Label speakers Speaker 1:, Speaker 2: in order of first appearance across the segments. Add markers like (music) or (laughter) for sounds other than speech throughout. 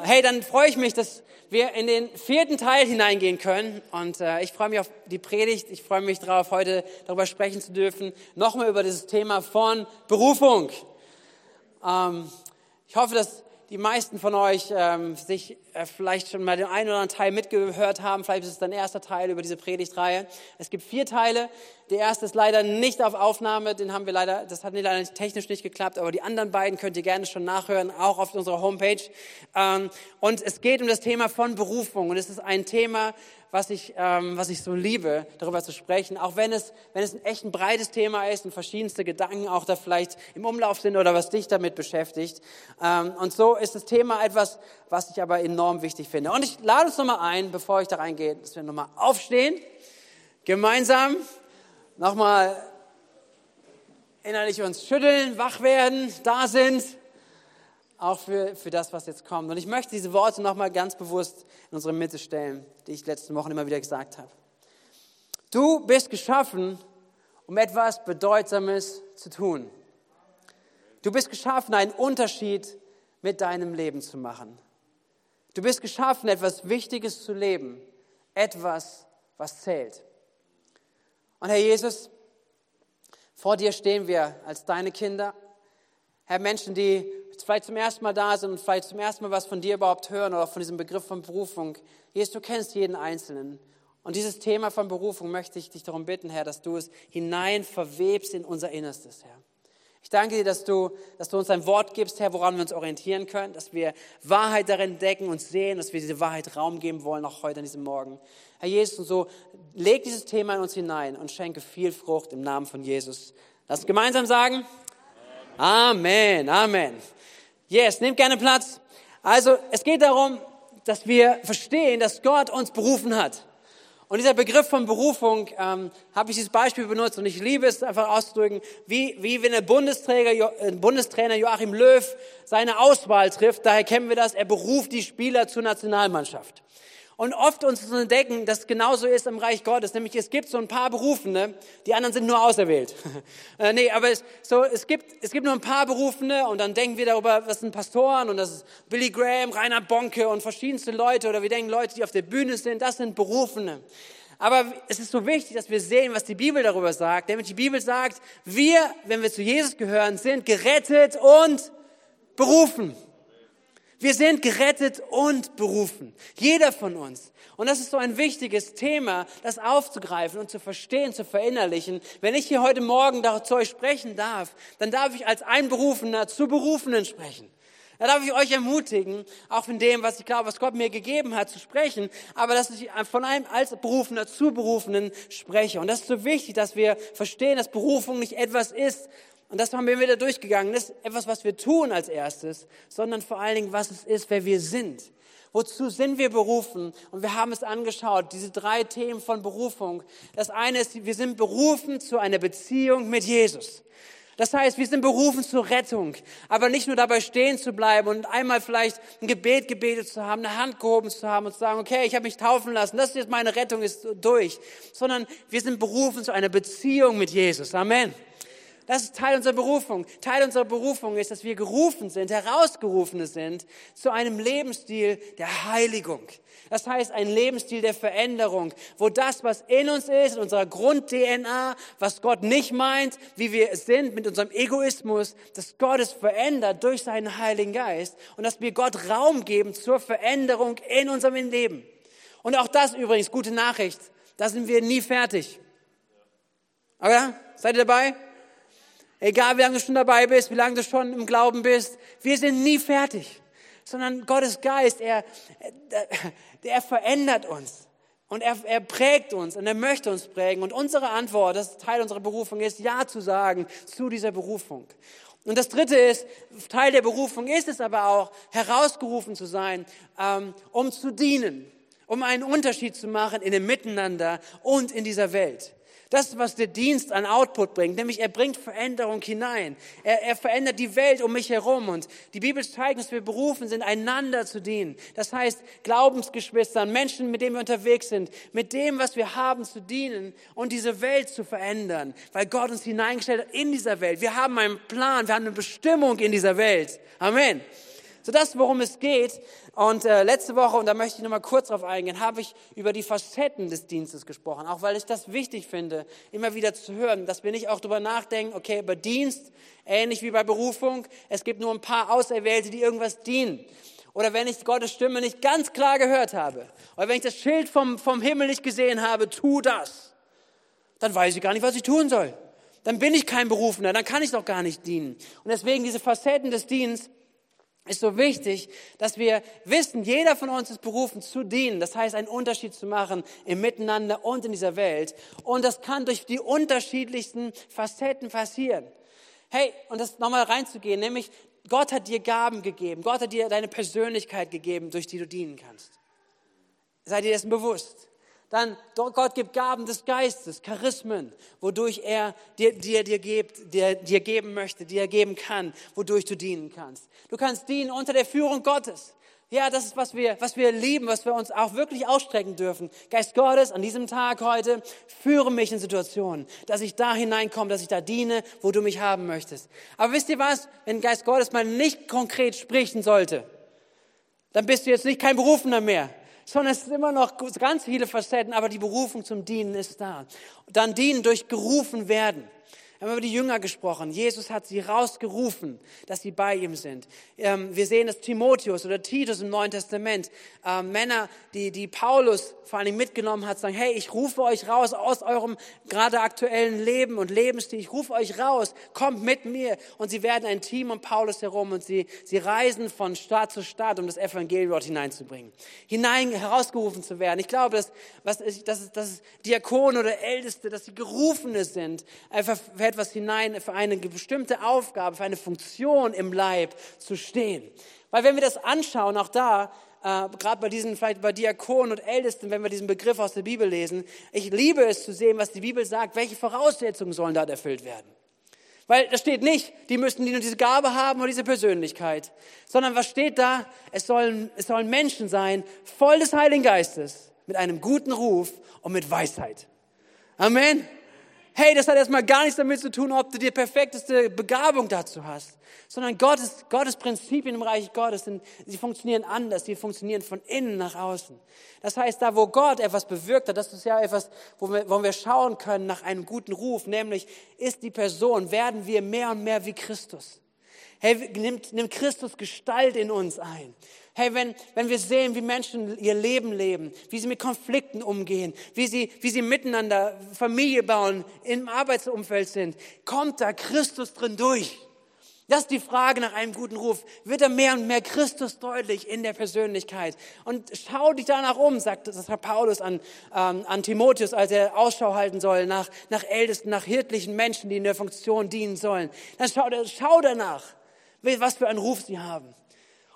Speaker 1: Hey, dann freue ich mich, dass wir in den vierten Teil hineingehen können. Und äh, ich freue mich auf die Predigt. Ich freue mich darauf, heute darüber sprechen zu dürfen. Nochmal über dieses Thema von Berufung. Ähm, ich hoffe, dass die meisten von euch ähm, sich vielleicht schon mal den einen oder anderen Teil mitgehört haben. Vielleicht ist es dein erster Teil über diese Predigtreihe. Es gibt vier Teile. Der erste ist leider nicht auf Aufnahme. Den haben wir leider, das hat leider technisch nicht geklappt. Aber die anderen beiden könnt ihr gerne schon nachhören, auch auf unserer Homepage. Ähm, und es geht um das Thema von Berufung. Und es ist ein Thema, was ich, ähm, was ich so liebe, darüber zu sprechen, auch wenn es, wenn es ein echt ein breites Thema ist und verschiedenste Gedanken auch da vielleicht im Umlauf sind oder was dich damit beschäftigt. Ähm, und so ist das Thema etwas, was ich aber enorm wichtig finde. Und ich lade uns nochmal ein, bevor ich da reingehe, dass wir nochmal aufstehen, gemeinsam nochmal innerlich uns schütteln, wach werden, da sind auch für, für das, was jetzt kommt. Und ich möchte diese Worte nochmal ganz bewusst in unsere Mitte stellen, die ich letzten Wochen immer wieder gesagt habe. Du bist geschaffen, um etwas Bedeutsames zu tun. Du bist geschaffen, einen Unterschied mit deinem Leben zu machen. Du bist geschaffen, etwas Wichtiges zu leben, etwas, was zählt. Und Herr Jesus, vor dir stehen wir als deine Kinder, Herr, Menschen, die vielleicht zum ersten Mal da sind und vielleicht zum ersten Mal was von dir überhaupt hören oder von diesem Begriff von Berufung. Jesus, du kennst jeden Einzelnen. Und dieses Thema von Berufung möchte ich dich darum bitten, Herr, dass du es hinein verwebst in unser Innerstes, Herr. Ich danke dir, dass du, dass du uns ein Wort gibst, Herr, woran wir uns orientieren können, dass wir Wahrheit darin decken und sehen, dass wir diese Wahrheit Raum geben wollen, auch heute an diesem Morgen. Herr Jesus, und so leg dieses Thema in uns hinein und schenke viel Frucht im Namen von Jesus. Lass uns gemeinsam sagen. Amen, Amen. Yes, nehmt gerne Platz. Also es geht darum, dass wir verstehen, dass Gott uns berufen hat. Und dieser Begriff von Berufung, ähm, habe ich dieses Beispiel benutzt und ich liebe es einfach auszudrücken, wie, wie wenn der Bundesträger, äh, Bundestrainer Joachim Löw seine Auswahl trifft, daher kennen wir das, er beruft die Spieler zur Nationalmannschaft. Und oft uns zu entdecken, dass es genauso ist im Reich Gottes. Nämlich es gibt so ein paar Berufene, die anderen sind nur auserwählt. (laughs) äh, nee, aber es, so, es, gibt, es gibt nur ein paar Berufene und dann denken wir darüber, was sind Pastoren und das ist Billy Graham, Rainer Bonke und verschiedenste Leute oder wir denken Leute, die auf der Bühne sind, das sind Berufene. Aber es ist so wichtig, dass wir sehen, was die Bibel darüber sagt. Nämlich die Bibel sagt, wir, wenn wir zu Jesus gehören, sind gerettet und berufen. Wir sind gerettet und berufen. Jeder von uns. Und das ist so ein wichtiges Thema, das aufzugreifen und zu verstehen, zu verinnerlichen. Wenn ich hier heute Morgen dazu euch sprechen darf, dann darf ich als Einberufener zu Berufenen sprechen. Da darf ich euch ermutigen, auch in dem, was ich glaube, was Gott mir gegeben hat, zu sprechen, aber dass ich von einem als Berufener zu Berufenen spreche. Und das ist so wichtig, dass wir verstehen, dass Berufung nicht etwas ist, und das haben wir wieder durchgegangen. Das ist etwas, was wir tun als erstes, sondern vor allen Dingen, was es ist, wer wir sind. Wozu sind wir berufen? Und wir haben es angeschaut, diese drei Themen von Berufung. Das eine ist, wir sind berufen zu einer Beziehung mit Jesus. Das heißt, wir sind berufen zur Rettung, aber nicht nur dabei stehen zu bleiben und einmal vielleicht ein Gebet gebetet zu haben, eine Hand gehoben zu haben und zu sagen, okay, ich habe mich taufen lassen, das ist jetzt meine Rettung, ist durch, sondern wir sind berufen zu einer Beziehung mit Jesus. Amen. Das ist Teil unserer Berufung. Teil unserer Berufung ist, dass wir gerufen sind, herausgerufene sind zu einem Lebensstil der Heiligung. Das heißt, ein Lebensstil der Veränderung, wo das, was in uns ist, in unserer Grund-DNA, was Gott nicht meint, wie wir sind mit unserem Egoismus, dass Gott es verändert durch seinen Heiligen Geist und dass wir Gott Raum geben zur Veränderung in unserem Leben. Und auch das übrigens, gute Nachricht, da sind wir nie fertig. Oder? Seid ihr dabei? Egal wie lange du schon dabei bist, wie lange du schon im Glauben bist, wir sind nie fertig. Sondern Gottes Geist, er, er verändert uns. Und er, er prägt uns und er möchte uns prägen. Und unsere Antwort, das Teil unserer Berufung, ist Ja zu sagen zu dieser Berufung. Und das Dritte ist, Teil der Berufung ist es aber auch, herausgerufen zu sein, ähm, um zu dienen, um einen Unterschied zu machen in dem Miteinander und in dieser Welt. Das, was der Dienst an Output bringt, nämlich er bringt Veränderung hinein. Er, er verändert die Welt um mich herum. Und die Bibel zeigt dass wir berufen sind, einander zu dienen. Das heißt, Glaubensgeschwistern, Menschen, mit denen wir unterwegs sind, mit dem, was wir haben, zu dienen und diese Welt zu verändern, weil Gott uns hineingestellt hat in dieser Welt. Wir haben einen Plan, wir haben eine Bestimmung in dieser Welt. Amen. So das, worum es geht. Und äh, letzte Woche, und da möchte ich nochmal kurz drauf eingehen, habe ich über die Facetten des Dienstes gesprochen. Auch weil ich das wichtig finde, immer wieder zu hören, dass wir nicht auch darüber nachdenken, okay, über Dienst, ähnlich wie bei Berufung, es gibt nur ein paar Auserwählte, die irgendwas dienen. Oder wenn ich Gottes Stimme nicht ganz klar gehört habe. Oder wenn ich das Schild vom, vom Himmel nicht gesehen habe, tu das. Dann weiß ich gar nicht, was ich tun soll. Dann bin ich kein Berufener, dann kann ich doch gar nicht dienen. Und deswegen diese Facetten des Dienstes, ist so wichtig, dass wir wissen, jeder von uns ist berufen zu dienen. Das heißt, einen Unterschied zu machen im Miteinander und in dieser Welt. Und das kann durch die unterschiedlichsten Facetten passieren. Hey, und das nochmal reinzugehen, nämlich Gott hat dir Gaben gegeben. Gott hat dir deine Persönlichkeit gegeben, durch die du dienen kannst. Sei dir dessen bewusst. Dann, Gott gibt Gaben des Geistes, Charismen, wodurch er dir, dir, dir, gibt, dir, dir geben möchte, dir geben kann, wodurch du dienen kannst. Du kannst dienen unter der Führung Gottes. Ja, das ist, was wir, was wir lieben, was wir uns auch wirklich ausstrecken dürfen. Geist Gottes, an diesem Tag heute, führe mich in Situationen, dass ich da hineinkomme, dass ich da diene, wo du mich haben möchtest. Aber wisst ihr was? Wenn Geist Gottes mal nicht konkret sprechen sollte, dann bist du jetzt nicht kein Berufener mehr sondern es sind immer noch ganz viele Facetten, aber die Berufung zum Dienen ist da. Dann dienen durch gerufen werden. Wir haben über die Jünger gesprochen. Jesus hat sie rausgerufen, dass sie bei ihm sind. Ähm, wir sehen, dass Timotheus oder Titus im Neuen Testament äh, Männer, die, die Paulus vor allem mitgenommen hat, sagen, hey, ich rufe euch raus aus eurem gerade aktuellen Leben und Lebensstil. Ich rufe euch raus, kommt mit mir. Und sie werden ein Team um Paulus herum und sie, sie reisen von Stadt zu Stadt, um das Evangelium dort hineinzubringen. Hinein herausgerufen zu werden. Ich glaube, dass, was, dass, dass Diakonen oder Älteste, dass sie Gerufene sind, einfach etwas hinein, für eine bestimmte Aufgabe, für eine Funktion im Leib zu stehen. Weil wenn wir das anschauen, auch da, äh, gerade bei diesen, vielleicht bei Diakonen und Ältesten, wenn wir diesen Begriff aus der Bibel lesen, ich liebe es zu sehen, was die Bibel sagt, welche Voraussetzungen sollen dort erfüllt werden. Weil da steht nicht, die müssten nur diese Gabe haben oder diese Persönlichkeit, sondern was steht da? Es sollen, es sollen Menschen sein, voll des Heiligen Geistes, mit einem guten Ruf und mit Weisheit. Amen. Hey, das hat erstmal gar nichts damit zu tun, ob du die perfekteste Begabung dazu hast, sondern Gottes, Gottes Prinzipien im Reich Gottes sind, sie funktionieren anders, sie funktionieren von innen nach außen. Das heißt, da wo Gott etwas bewirkt hat, das ist ja etwas, wo wir, wo wir schauen können nach einem guten Ruf, nämlich ist die Person, werden wir mehr und mehr wie Christus. Hey, nimmt, nimmt Christus Gestalt in uns ein. Hey, wenn, wenn wir sehen, wie Menschen ihr Leben leben, wie sie mit Konflikten umgehen, wie sie, wie sie miteinander Familie bauen, im Arbeitsumfeld sind, kommt da Christus drin durch? Das ist die Frage nach einem guten Ruf. Wird da mehr und mehr Christus deutlich in der Persönlichkeit? Und schau dich danach um, sagt, das sagt Paulus an, ähm, an Timotheus, als er Ausschau halten soll nach, nach Ältesten, nach hirtlichen Menschen, die in der Funktion dienen sollen. Dann schau, schau danach, was für einen Ruf sie haben.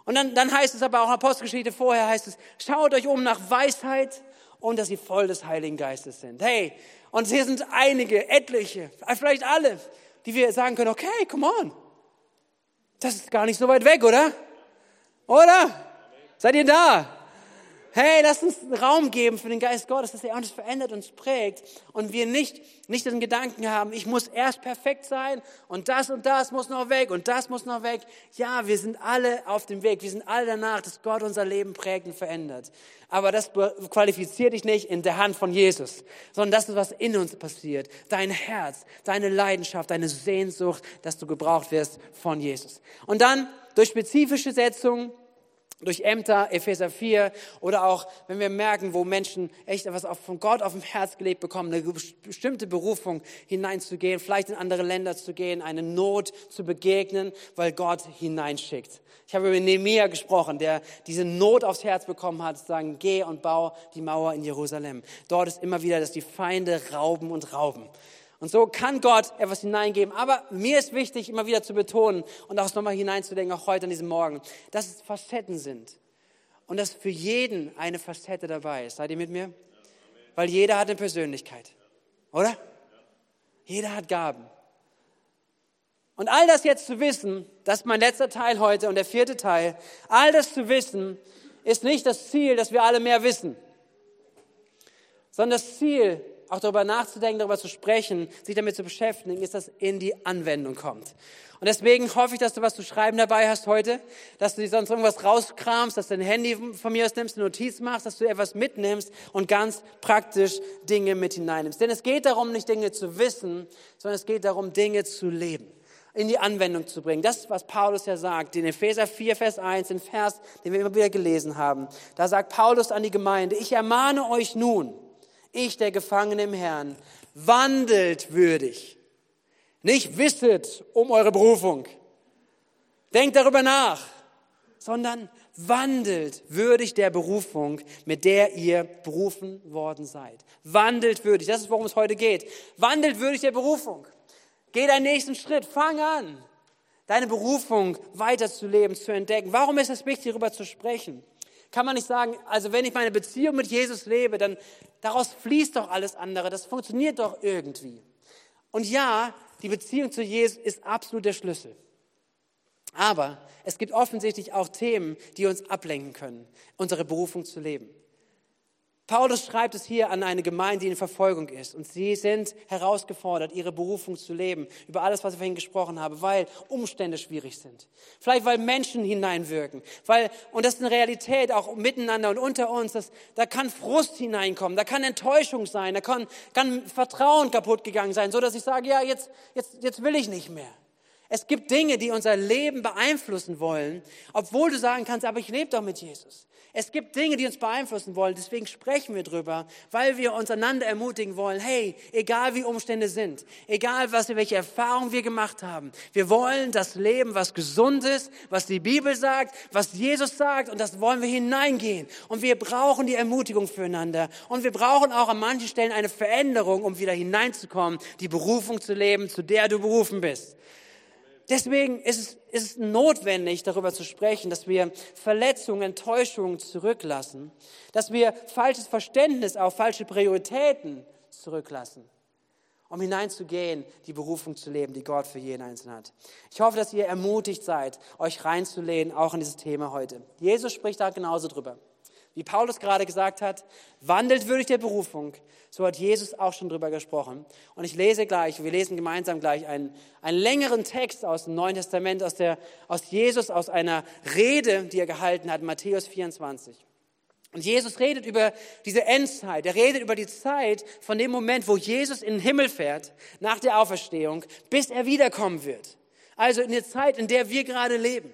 Speaker 1: Und dann, dann heißt es aber auch in Apostelgeschichte vorher heißt es, schaut euch um nach Weisheit und dass sie voll des Heiligen Geistes sind. Hey, und hier sind einige, etliche, vielleicht alle, die wir sagen können, okay, come on. Das ist gar nicht so weit weg, oder? Oder? Seid ihr da? Hey, lass uns Raum geben für den Geist Gottes, dass er uns verändert, uns prägt und wir nicht, nicht den Gedanken haben, ich muss erst perfekt sein und das und das muss noch weg und das muss noch weg. Ja, wir sind alle auf dem Weg. Wir sind alle danach, dass Gott unser Leben prägt und verändert. Aber das qualifiziert dich nicht in der Hand von Jesus, sondern das ist, was in uns passiert. Dein Herz, deine Leidenschaft, deine Sehnsucht, dass du gebraucht wirst von Jesus. Und dann durch spezifische Setzungen, durch Ämter, Epheser 4 oder auch, wenn wir merken, wo Menschen echt etwas von Gott auf dem Herz gelegt bekommen, eine bestimmte Berufung hineinzugehen, vielleicht in andere Länder zu gehen, eine Not zu begegnen, weil Gott hineinschickt. Ich habe über Nehemiah gesprochen, der diese Not aufs Herz bekommen hat, zu sagen, geh und bau die Mauer in Jerusalem. Dort ist immer wieder, dass die Feinde rauben und rauben. Und so kann Gott etwas hineingeben. Aber mir ist wichtig, immer wieder zu betonen und auch nochmal hineinzudenken, auch heute an diesem Morgen, dass es Facetten sind. Und dass für jeden eine Facette dabei ist. Seid ihr mit mir? Weil jeder hat eine Persönlichkeit. Oder? Jeder hat Gaben. Und all das jetzt zu wissen, das ist mein letzter Teil heute und der vierte Teil, all das zu wissen, ist nicht das Ziel, dass wir alle mehr wissen, sondern das Ziel auch darüber nachzudenken, darüber zu sprechen, sich damit zu beschäftigen, ist, dass in die Anwendung kommt. Und deswegen hoffe ich, dass du was zu schreiben dabei hast heute, dass du dir sonst irgendwas rauskramst, dass du dein Handy von mir aus nimmst, eine Notiz machst, dass du etwas mitnimmst und ganz praktisch Dinge mit hineinnimmst. Denn es geht darum, nicht Dinge zu wissen, sondern es geht darum, Dinge zu leben in die Anwendung zu bringen. Das, was Paulus ja sagt, in Epheser 4, Vers 1, den Vers, den wir immer wieder gelesen haben. Da sagt Paulus an die Gemeinde, ich ermahne euch nun, ich, der Gefangene im Herrn, wandelt würdig. Nicht wisset um eure Berufung. Denkt darüber nach, sondern wandelt würdig der Berufung, mit der ihr berufen worden seid. Wandelt würdig, das ist, worum es heute geht. Wandelt würdig der Berufung. Geh deinen nächsten Schritt, fang an, deine Berufung weiterzuleben, zu entdecken. Warum ist es wichtig, darüber zu sprechen? Kann man nicht sagen, also wenn ich meine Beziehung mit Jesus lebe, dann daraus fließt doch alles andere, das funktioniert doch irgendwie. Und ja, die Beziehung zu Jesus ist absolut der Schlüssel. Aber es gibt offensichtlich auch Themen, die uns ablenken können, unsere Berufung zu leben. Paulus schreibt es hier an eine Gemeinde, die in Verfolgung ist. Und sie sind herausgefordert, ihre Berufung zu leben. Über alles, was ich vorhin gesprochen habe, weil Umstände schwierig sind. Vielleicht, weil Menschen hineinwirken. Weil, und das ist eine Realität auch miteinander und unter uns. dass, da kann Frust hineinkommen. Da kann Enttäuschung sein. Da kann, kann Vertrauen kaputt gegangen sein. So dass ich sage, ja, jetzt, jetzt, jetzt will ich nicht mehr. Es gibt Dinge, die unser Leben beeinflussen wollen, obwohl du sagen kannst, aber ich lebe doch mit Jesus. Es gibt Dinge, die uns beeinflussen wollen, deswegen sprechen wir drüber, weil wir uns einander ermutigen wollen, hey, egal wie Umstände sind, egal was, welche Erfahrungen wir gemacht haben, wir wollen das Leben, was gesund ist, was die Bibel sagt, was Jesus sagt und das wollen wir hineingehen. Und wir brauchen die Ermutigung füreinander und wir brauchen auch an manchen Stellen eine Veränderung, um wieder hineinzukommen, die Berufung zu leben, zu der du berufen bist. Deswegen ist es, ist es notwendig, darüber zu sprechen, dass wir Verletzungen, Enttäuschungen zurücklassen, dass wir falsches Verständnis, auch falsche Prioritäten zurücklassen, um hineinzugehen, die Berufung zu leben, die Gott für jeden Einzelnen hat. Ich hoffe, dass ihr ermutigt seid, euch reinzulehnen, auch in dieses Thema heute. Jesus spricht da genauso drüber. Wie Paulus gerade gesagt hat, wandelt würdig der Berufung. So hat Jesus auch schon drüber gesprochen. Und ich lese gleich, wir lesen gemeinsam gleich einen, einen längeren Text aus dem Neuen Testament, aus, der, aus Jesus, aus einer Rede, die er gehalten hat, Matthäus 24. Und Jesus redet über diese Endzeit. Er redet über die Zeit von dem Moment, wo Jesus in den Himmel fährt, nach der Auferstehung, bis er wiederkommen wird. Also in der Zeit, in der wir gerade leben.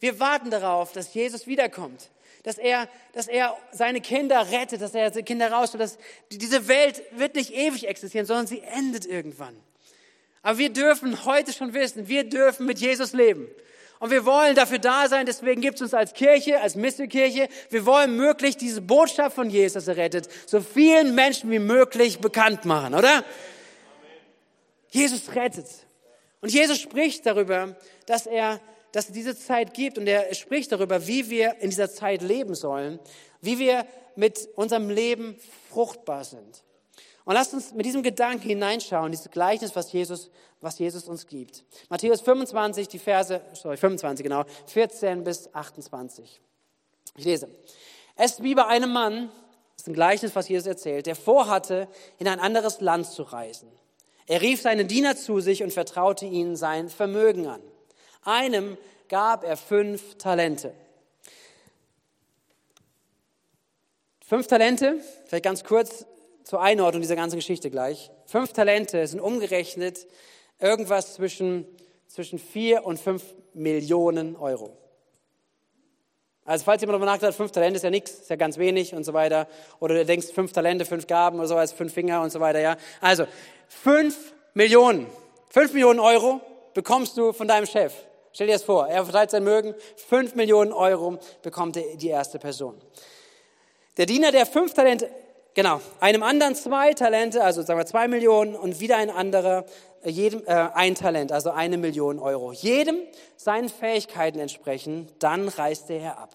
Speaker 1: Wir warten darauf, dass Jesus wiederkommt dass er, dass er seine Kinder rettet, dass er seine Kinder rausholt. Dass diese Welt wird nicht ewig existieren, sondern sie endet irgendwann. Aber wir dürfen heute schon wissen, wir dürfen mit Jesus leben. Und wir wollen dafür da sein, deswegen gibt es uns als Kirche, als Mistelkirche, wir wollen möglich diese Botschaft von Jesus, dass er rettet, so vielen Menschen wie möglich bekannt machen, oder? Jesus rettet. Und Jesus spricht darüber, dass er dass es diese Zeit gibt und er spricht darüber, wie wir in dieser Zeit leben sollen, wie wir mit unserem Leben fruchtbar sind. Und lasst uns mit diesem Gedanken hineinschauen, dieses Gleichnis, was Jesus, was Jesus uns gibt. Matthäus 25, die Verse, sorry, 25 genau, 14 bis 28. Ich lese. Es ist wie bei einem Mann, das ist ein Gleichnis, was Jesus erzählt, der vorhatte, in ein anderes Land zu reisen. Er rief seine Diener zu sich und vertraute ihnen sein Vermögen an. Einem gab er fünf Talente. Fünf Talente, vielleicht ganz kurz zur Einordnung dieser ganzen Geschichte gleich. Fünf Talente sind umgerechnet irgendwas zwischen, zwischen vier und fünf Millionen Euro. Also falls jemand darüber nachdenkt, fünf Talente ist ja nichts, ist ja ganz wenig und so weiter. Oder du denkst, fünf Talente, fünf Gaben oder so, als fünf Finger und so weiter, ja. Also, fünf Millionen. Fünf Millionen Euro bekommst du von deinem Chef. Stell dir das vor, er verteilt sein Mögen, fünf Millionen Euro bekommt die erste Person. Der Diener, der fünf Talente, genau, einem anderen zwei Talente, also sagen wir zwei Millionen und wieder ein anderer, äh, jedem äh, ein Talent, also eine Million Euro. Jedem seinen Fähigkeiten entsprechen, dann reiste er ab.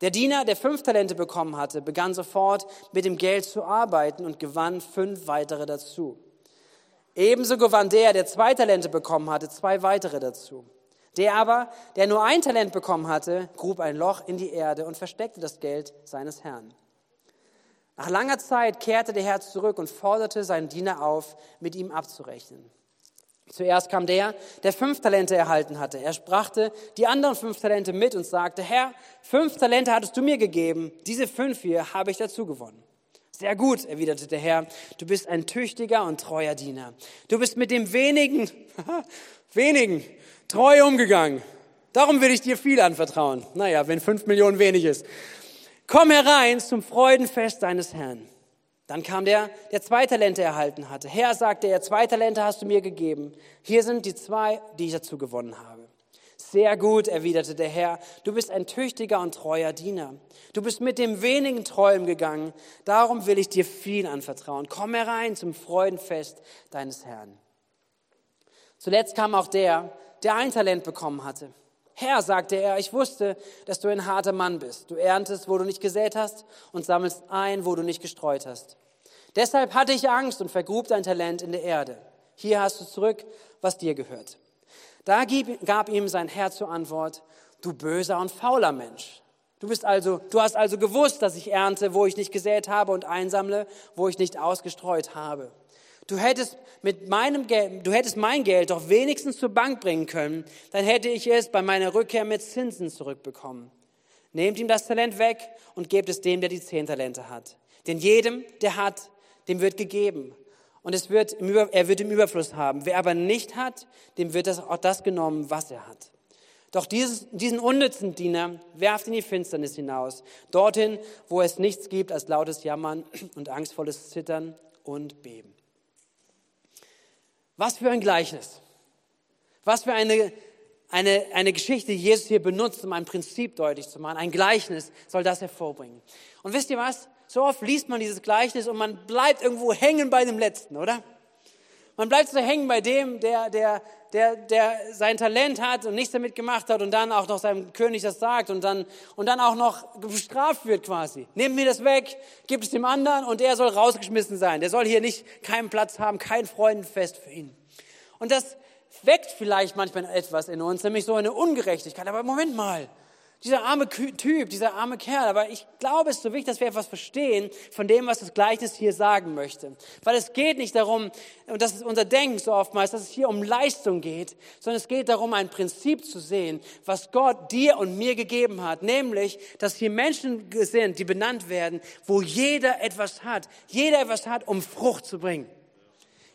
Speaker 1: Der Diener, der fünf Talente bekommen hatte, begann sofort mit dem Geld zu arbeiten und gewann fünf weitere dazu. Ebenso gewann der, der zwei Talente bekommen hatte, zwei weitere dazu. Der aber, der nur ein Talent bekommen hatte, grub ein Loch in die Erde und versteckte das Geld seines Herrn. Nach langer Zeit kehrte der Herr zurück und forderte seinen Diener auf, mit ihm abzurechnen. Zuerst kam der, der fünf Talente erhalten hatte. Er brachte die anderen fünf Talente mit und sagte, Herr, fünf Talente hattest du mir gegeben, diese fünf hier habe ich dazu gewonnen. Sehr gut, erwiderte der Herr, du bist ein tüchtiger und treuer Diener. Du bist mit dem wenigen, (laughs) wenigen treu umgegangen. Darum will ich dir viel anvertrauen. Naja, wenn fünf Millionen wenig ist. Komm herein zum Freudenfest deines Herrn. Dann kam der, der zwei Talente erhalten hatte. Herr, sagte er, zwei Talente hast du mir gegeben. Hier sind die zwei, die ich dazu gewonnen habe. Sehr gut, erwiderte der Herr, du bist ein tüchtiger und treuer Diener. Du bist mit dem wenigen Träumen gegangen, darum will ich dir viel anvertrauen. Komm herein zum Freudenfest deines Herrn. Zuletzt kam auch der, der ein Talent bekommen hatte. Herr, sagte er, ich wusste, dass du ein harter Mann bist. Du erntest, wo du nicht gesät hast und sammelst ein, wo du nicht gestreut hast. Deshalb hatte ich Angst und vergrub dein Talent in der Erde. Hier hast du zurück, was dir gehört. Da gab ihm sein Herr zur Antwort, du böser und fauler Mensch. Du bist also, du hast also gewusst, dass ich ernte, wo ich nicht gesät habe und einsammle, wo ich nicht ausgestreut habe. Du hättest mit meinem Geld, du hättest mein Geld doch wenigstens zur Bank bringen können, dann hätte ich es bei meiner Rückkehr mit Zinsen zurückbekommen. Nehmt ihm das Talent weg und gebt es dem, der die zehn Talente hat. Denn jedem, der hat, dem wird gegeben. Und es wird, er wird im Überfluss haben. Wer aber nicht hat, dem wird das, auch das genommen, was er hat. Doch dieses, diesen unnützen Diener werft in die Finsternis hinaus, dorthin, wo es nichts gibt als lautes Jammern und angstvolles Zittern und Beben. Was für ein Gleichnis. Was für eine, eine, eine Geschichte, die Jesus hier benutzt, um ein Prinzip deutlich zu machen. Ein Gleichnis soll das hervorbringen. Und wisst ihr was? So oft liest man dieses Gleichnis und man bleibt irgendwo hängen bei dem Letzten, oder? Man bleibt so hängen bei dem, der, der, der, der sein Talent hat und nichts damit gemacht hat und dann auch noch seinem König das sagt und dann, und dann auch noch bestraft wird quasi. Nehmt mir das weg, gibt es dem anderen und er soll rausgeschmissen sein. Der soll hier nicht keinen Platz haben, kein Freundenfest für ihn. Und das weckt vielleicht manchmal etwas in uns, nämlich so eine Ungerechtigkeit. Aber Moment mal, dieser arme Typ, dieser arme Kerl. Aber ich glaube, es ist so wichtig, dass wir etwas verstehen von dem, was das Gleichnis hier sagen möchte. Weil es geht nicht darum, und das ist unser Denken so oftmals, dass es hier um Leistung geht, sondern es geht darum, ein Prinzip zu sehen, was Gott dir und mir gegeben hat. Nämlich, dass hier Menschen sind, die benannt werden, wo jeder etwas hat. Jeder etwas hat, um Frucht zu bringen.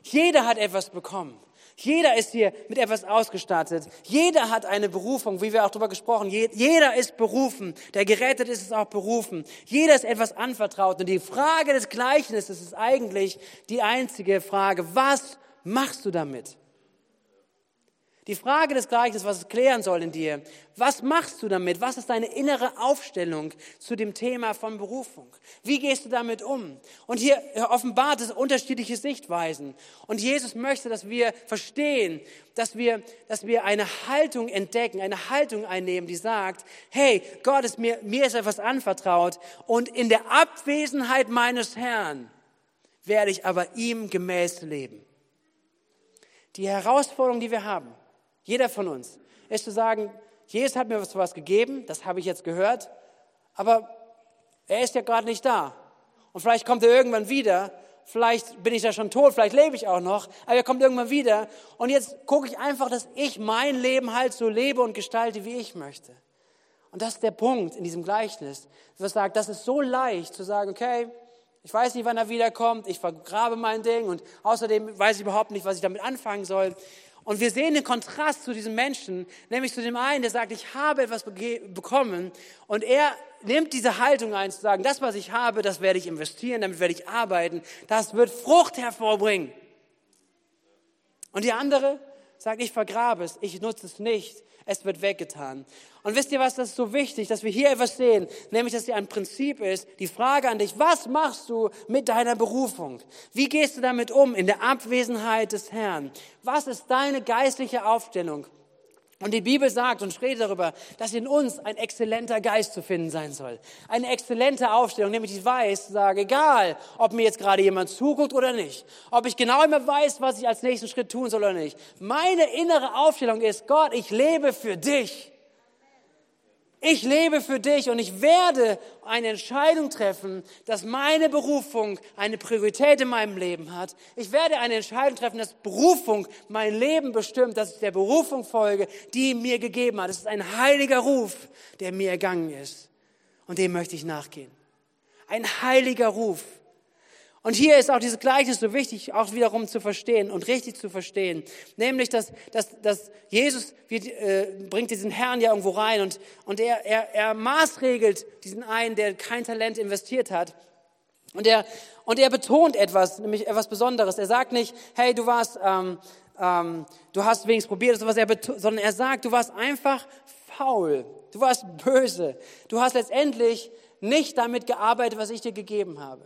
Speaker 1: Jeder hat etwas bekommen. Jeder ist hier mit etwas ausgestattet. Jeder hat eine Berufung, wie wir auch darüber gesprochen. Jeder ist berufen. Der gerettet ist, ist auch berufen. Jeder ist etwas anvertraut. Und die Frage des Gleichnisses ist eigentlich die einzige Frage. Was machst du damit? Die Frage des Gleichnisses, was es klären soll in dir, was machst du damit? Was ist deine innere Aufstellung zu dem Thema von Berufung? Wie gehst du damit um? Und hier offenbart es unterschiedliche Sichtweisen. Und Jesus möchte, dass wir verstehen, dass wir, dass wir eine Haltung entdecken, eine Haltung einnehmen, die sagt, hey, Gott ist mir, mir ist etwas anvertraut und in der Abwesenheit meines Herrn werde ich aber ihm gemäß leben. Die Herausforderung, die wir haben, jeder von uns, ist zu sagen, Jesus hat mir was, was gegeben, das habe ich jetzt gehört, aber er ist ja gerade nicht da. Und vielleicht kommt er irgendwann wieder, vielleicht bin ich ja schon tot, vielleicht lebe ich auch noch, aber er kommt irgendwann wieder. Und jetzt gucke ich einfach, dass ich mein Leben halt so lebe und gestalte, wie ich möchte. Und das ist der Punkt in diesem Gleichnis, was sagt, das ist so leicht zu sagen, okay, ich weiß nicht, wann er wiederkommt, ich vergrabe mein Ding und außerdem weiß ich überhaupt nicht, was ich damit anfangen soll. Und wir sehen den Kontrast zu diesem Menschen, nämlich zu dem einen, der sagt, ich habe etwas bekommen. Und er nimmt diese Haltung ein, zu sagen, das, was ich habe, das werde ich investieren, damit werde ich arbeiten. Das wird Frucht hervorbringen. Und die andere sagt, ich vergrabe es, ich nutze es nicht, es wird weggetan. Und wisst ihr was, das ist so wichtig, dass wir hier etwas sehen, nämlich, dass hier ein Prinzip ist, die Frage an dich, was machst du mit deiner Berufung? Wie gehst du damit um in der Abwesenheit des Herrn? Was ist deine geistliche Aufstellung? Und die Bibel sagt und spricht darüber, dass in uns ein exzellenter Geist zu finden sein soll. Eine exzellente Aufstellung, nämlich ich weiß, sage, egal, ob mir jetzt gerade jemand zuguckt oder nicht, ob ich genau immer weiß, was ich als nächsten Schritt tun soll oder nicht. Meine innere Aufstellung ist, Gott, ich lebe für dich. Ich lebe für dich und ich werde eine Entscheidung treffen, dass meine Berufung eine Priorität in meinem Leben hat. Ich werde eine Entscheidung treffen, dass Berufung mein Leben bestimmt, dass ich der Berufung folge, die mir gegeben hat. Es ist ein heiliger Ruf, der mir ergangen ist. Und dem möchte ich nachgehen. Ein heiliger Ruf. Und hier ist auch dieses Gleichnis so wichtig, auch wiederum zu verstehen und richtig zu verstehen. Nämlich, dass, dass, dass Jesus wird, äh, bringt diesen Herrn ja irgendwo rein und, und er, er, er maßregelt diesen einen, der kein Talent investiert hat. Und er, und er betont etwas, nämlich etwas Besonderes. Er sagt nicht, hey, du warst, ähm, ähm, du hast wenigstens probiert, sowas, er sondern er sagt, du warst einfach faul. Du warst böse. Du hast letztendlich nicht damit gearbeitet, was ich dir gegeben habe.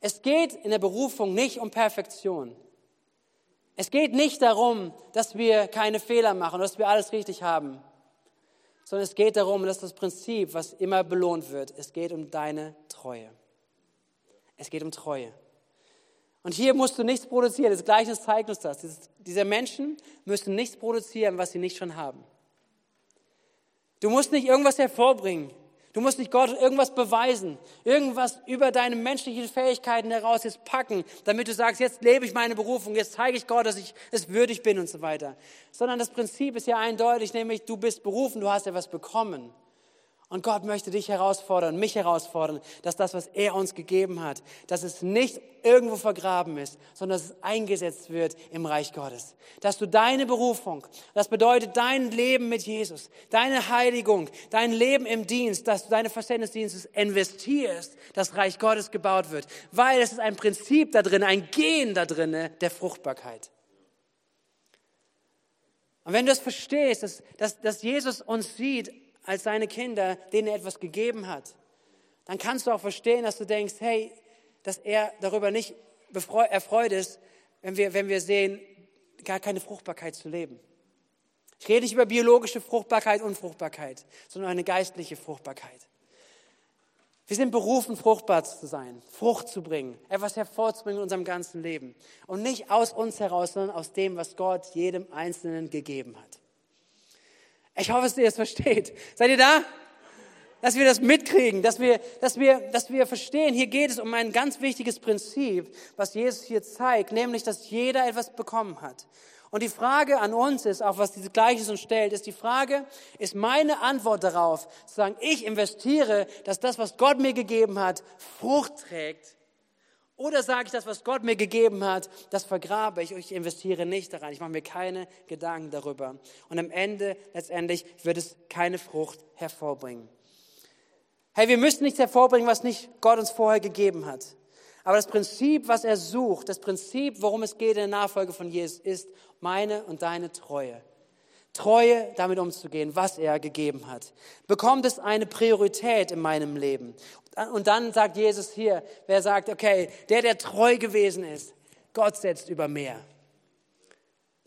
Speaker 1: Es geht in der Berufung nicht um Perfektion. Es geht nicht darum, dass wir keine Fehler machen, dass wir alles richtig haben, sondern es geht darum, dass das Prinzip, was immer belohnt wird, es geht um deine Treue. Es geht um Treue. Und hier musst du nichts produzieren. Das Gleiche zeigt uns das. Diese Menschen müssen nichts produzieren, was sie nicht schon haben. Du musst nicht irgendwas hervorbringen. Du musst nicht Gott irgendwas beweisen, irgendwas über deine menschlichen Fähigkeiten heraus jetzt packen, damit du sagst, jetzt lebe ich meine Berufung, jetzt zeige ich Gott, dass ich es würdig bin und so weiter. Sondern das Prinzip ist ja eindeutig, nämlich du bist berufen, du hast etwas bekommen. Und Gott möchte dich herausfordern, mich herausfordern, dass das, was er uns gegeben hat, dass es nicht irgendwo vergraben ist, sondern dass es eingesetzt wird im Reich Gottes. Dass du deine Berufung, das bedeutet dein Leben mit Jesus, deine Heiligung, dein Leben im Dienst, dass du deine Verständnisdienstes investierst, dass Reich Gottes gebaut wird. Weil es ist ein Prinzip da drin, ein Gehen da drin der Fruchtbarkeit. Und wenn du das verstehst, dass, dass, dass Jesus uns sieht als seine Kinder, denen er etwas gegeben hat, dann kannst du auch verstehen, dass du denkst, hey, dass er darüber nicht erfreut ist, wenn wir, wenn wir sehen, gar keine Fruchtbarkeit zu leben. Ich rede nicht über biologische Fruchtbarkeit, Unfruchtbarkeit, sondern eine geistliche Fruchtbarkeit. Wir sind berufen, fruchtbar zu sein, Frucht zu bringen, etwas hervorzubringen in unserem ganzen Leben. Und nicht aus uns heraus, sondern aus dem, was Gott jedem Einzelnen gegeben hat. Ich hoffe, dass ihr das versteht. Seid ihr da? Dass wir das mitkriegen, dass wir, dass wir, dass wir verstehen, hier geht es um ein ganz wichtiges Prinzip, was Jesus hier zeigt, nämlich, dass jeder etwas bekommen hat. Und die Frage an uns ist, auch was diese Gleiches uns stellt, ist die Frage, ist meine Antwort darauf, zu sagen, ich investiere, dass das, was Gott mir gegeben hat, Frucht trägt oder sage ich, das, was Gott mir gegeben hat, das vergrabe ich und ich investiere nicht daran. Ich mache mir keine Gedanken darüber. Und am Ende, letztendlich, wird es keine Frucht hervorbringen. Hey, wir müssen nichts hervorbringen, was nicht Gott uns vorher gegeben hat. Aber das Prinzip, was er sucht, das Prinzip, worum es geht in der Nachfolge von Jesus, ist meine und deine Treue. Treue damit umzugehen, was er gegeben hat. Bekommt es eine Priorität in meinem Leben? Und dann sagt Jesus hier, wer sagt, okay, der, der treu gewesen ist, Gott setzt über mehr.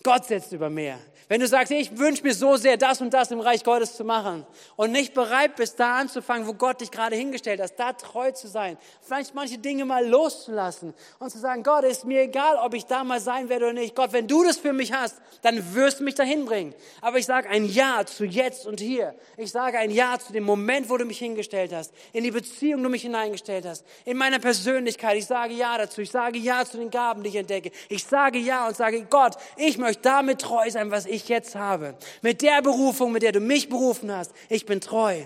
Speaker 1: Gott setzt über mehr. Wenn du sagst, ich wünsche mir so sehr, das und das im Reich Gottes zu machen und nicht bereit bist, da anzufangen, wo Gott dich gerade hingestellt hat, da treu zu sein, vielleicht manche Dinge mal loszulassen und zu sagen, Gott, ist mir egal, ob ich da mal sein werde oder nicht. Gott, wenn du das für mich hast, dann wirst du mich dahin bringen. Aber ich sage ein Ja zu jetzt und hier. Ich sage ein Ja zu dem Moment, wo du mich hingestellt hast, in die Beziehung, du mich hineingestellt hast, in meiner Persönlichkeit. Ich sage Ja dazu. Ich sage Ja zu den Gaben, die ich entdecke. Ich sage Ja und sage, Gott, ich möchte damit treu sein, was ich jetzt habe. Mit der Berufung, mit der du mich berufen hast. Ich bin treu.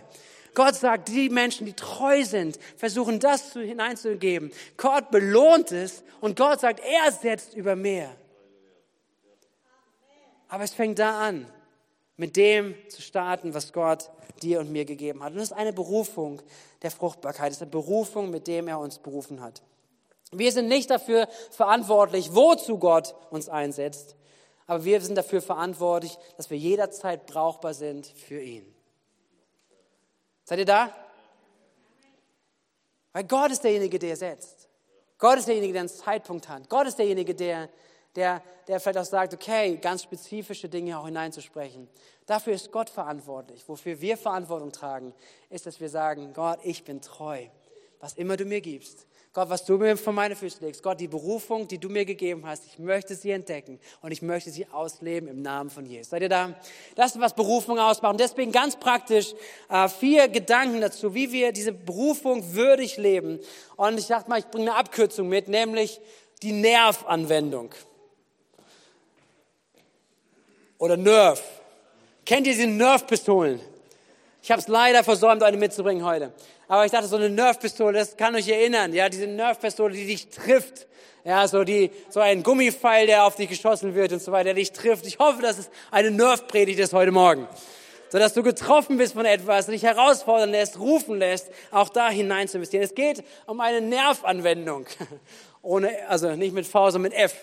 Speaker 1: Gott sagt, die Menschen, die treu sind, versuchen das hineinzugeben. Gott belohnt es und Gott sagt, er setzt über mehr. Aber es fängt da an, mit dem zu starten, was Gott dir und mir gegeben hat. Und das ist eine Berufung der Fruchtbarkeit. Das ist eine Berufung, mit dem er uns berufen hat. Wir sind nicht dafür verantwortlich, wozu Gott uns einsetzt, aber wir sind dafür verantwortlich, dass wir jederzeit brauchbar sind für ihn. Seid ihr da? Weil Gott ist derjenige, der setzt. Gott ist derjenige, der einen Zeitpunkt hat. Gott ist derjenige, der, der, der vielleicht auch sagt, okay, ganz spezifische Dinge auch hineinzusprechen. Dafür ist Gott verantwortlich. Wofür wir Verantwortung tragen, ist, dass wir sagen, Gott, ich bin treu. was immer du mir gibst. Gott, was du mir vor meine Füße legst. Gott, die Berufung, die du mir gegeben hast, ich möchte sie entdecken und ich möchte sie ausleben im Namen von Jesus. Seid ihr da? Das ist, was Berufung ausmacht. Und deswegen ganz praktisch äh, vier Gedanken dazu, wie wir diese Berufung würdig leben. Und ich dachte mal, ich bringe eine Abkürzung mit, nämlich die Nervanwendung. Oder Nerv. Kennt ihr diese Nerf-Pistolen? Ich habe es leider versäumt, eine mitzubringen heute. Aber ich dachte, so eine Nerf-Pistole, das kann euch erinnern. Ja, diese Nerf-Pistole, die dich trifft. Ja, so die, so ein Gummipfeil, der auf dich geschossen wird und so weiter, der dich trifft. Ich hoffe, dass es eine Nerf-Predigt ist heute Morgen. So dass du getroffen bist von etwas, dich herausfordern lässt, rufen lässt, auch da hinein zu investieren. Es geht um eine Nervanwendung. (laughs) Ohne, also nicht mit V, sondern mit F.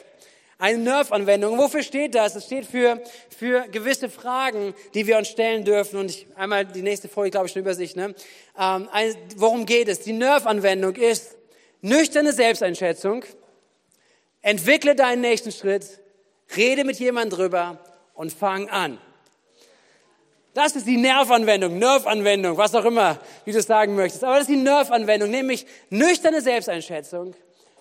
Speaker 1: Eine Nerv-Anwendung. Wofür steht das? Es steht für, für gewisse Fragen, die wir uns stellen dürfen. Und ich, einmal die nächste Folie, glaube ich, schon über sich. Ne? Ähm, ein, worum geht es? Die Nerv-Anwendung ist nüchterne Selbsteinschätzung. Entwickle deinen nächsten Schritt. Rede mit jemandem drüber und fang an. Das ist die Nervanwendung, Nervanwendung, was auch immer, wie du es sagen möchtest. Aber das ist die Nervanwendung, nämlich nüchterne Selbsteinschätzung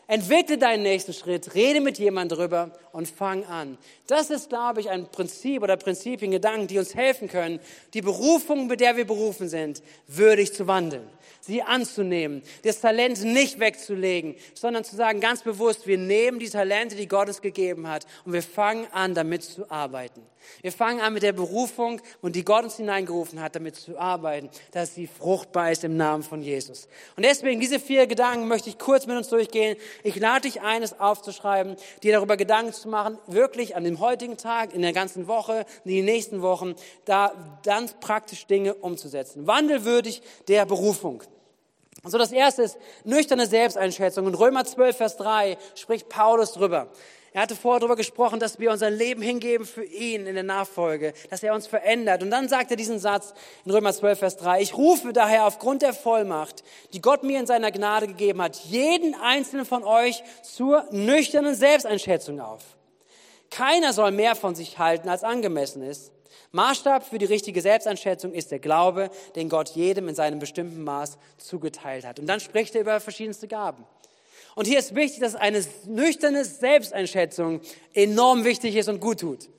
Speaker 1: Entwickle deinen nächsten Schritt, rede mit jemandem drüber und fang an. Das ist, glaube ich, ein Prinzip oder Prinzipien, Gedanken, die uns helfen können, die Berufung, mit der wir berufen sind, würdig zu wandeln sie anzunehmen, das Talent nicht wegzulegen, sondern zu sagen ganz bewusst, wir nehmen die Talente, die Gott uns gegeben hat und wir fangen an, damit zu arbeiten. Wir fangen an mit der Berufung und die Gott uns hineingerufen hat, damit zu arbeiten, dass sie fruchtbar ist im Namen von Jesus. Und deswegen diese vier Gedanken möchte ich kurz mit uns durchgehen. Ich lade dich ein, es aufzuschreiben, dir darüber Gedanken zu machen, wirklich an dem heutigen Tag, in der ganzen Woche, in den nächsten Wochen, da ganz praktisch Dinge umzusetzen. Wandelwürdig der Berufung. So, das erste ist nüchterne Selbsteinschätzung. In Römer 12, Vers 3 spricht Paulus drüber. Er hatte vorher darüber gesprochen, dass wir unser Leben hingeben für ihn in der Nachfolge, dass er uns verändert. Und dann sagt er diesen Satz in Römer 12, Vers 3. Ich rufe daher aufgrund der Vollmacht, die Gott mir in seiner Gnade gegeben hat, jeden einzelnen von euch zur nüchternen Selbsteinschätzung auf. Keiner soll mehr von sich halten, als angemessen ist. Maßstab für die richtige Selbsteinschätzung ist der Glaube, den Gott jedem in seinem bestimmten Maß zugeteilt hat. Und dann spricht er über verschiedenste Gaben. Und hier ist wichtig, dass eine nüchterne Selbsteinschätzung enorm wichtig ist und gut tut.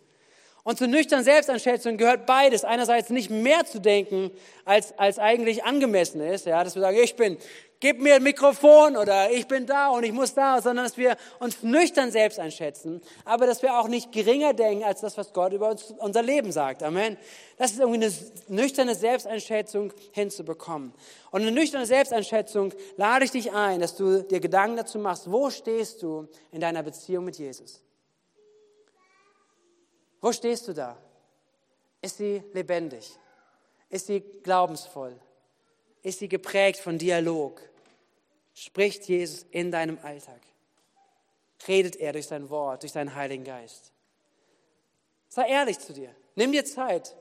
Speaker 1: Und zur nüchternen Selbsteinschätzung gehört beides. Einerseits nicht mehr zu denken, als, als eigentlich angemessen ist. Ja, dass wir sagen, ich bin gib mir ein Mikrofon oder ich bin da und ich muss da, sondern dass wir uns nüchtern selbst einschätzen, aber dass wir auch nicht geringer denken als das, was Gott über uns, unser Leben sagt. Amen. Das ist irgendwie eine nüchterne Selbsteinschätzung hinzubekommen. Und eine nüchterne Selbsteinschätzung lade ich dich ein, dass du dir Gedanken dazu machst, wo stehst du in deiner Beziehung mit Jesus? Wo stehst du da? Ist sie lebendig? Ist sie glaubensvoll? Ist sie geprägt von Dialog? spricht Jesus in deinem Alltag? Redet er durch sein Wort, durch seinen Heiligen Geist? Sei ehrlich zu dir. Nimm dir Zeit.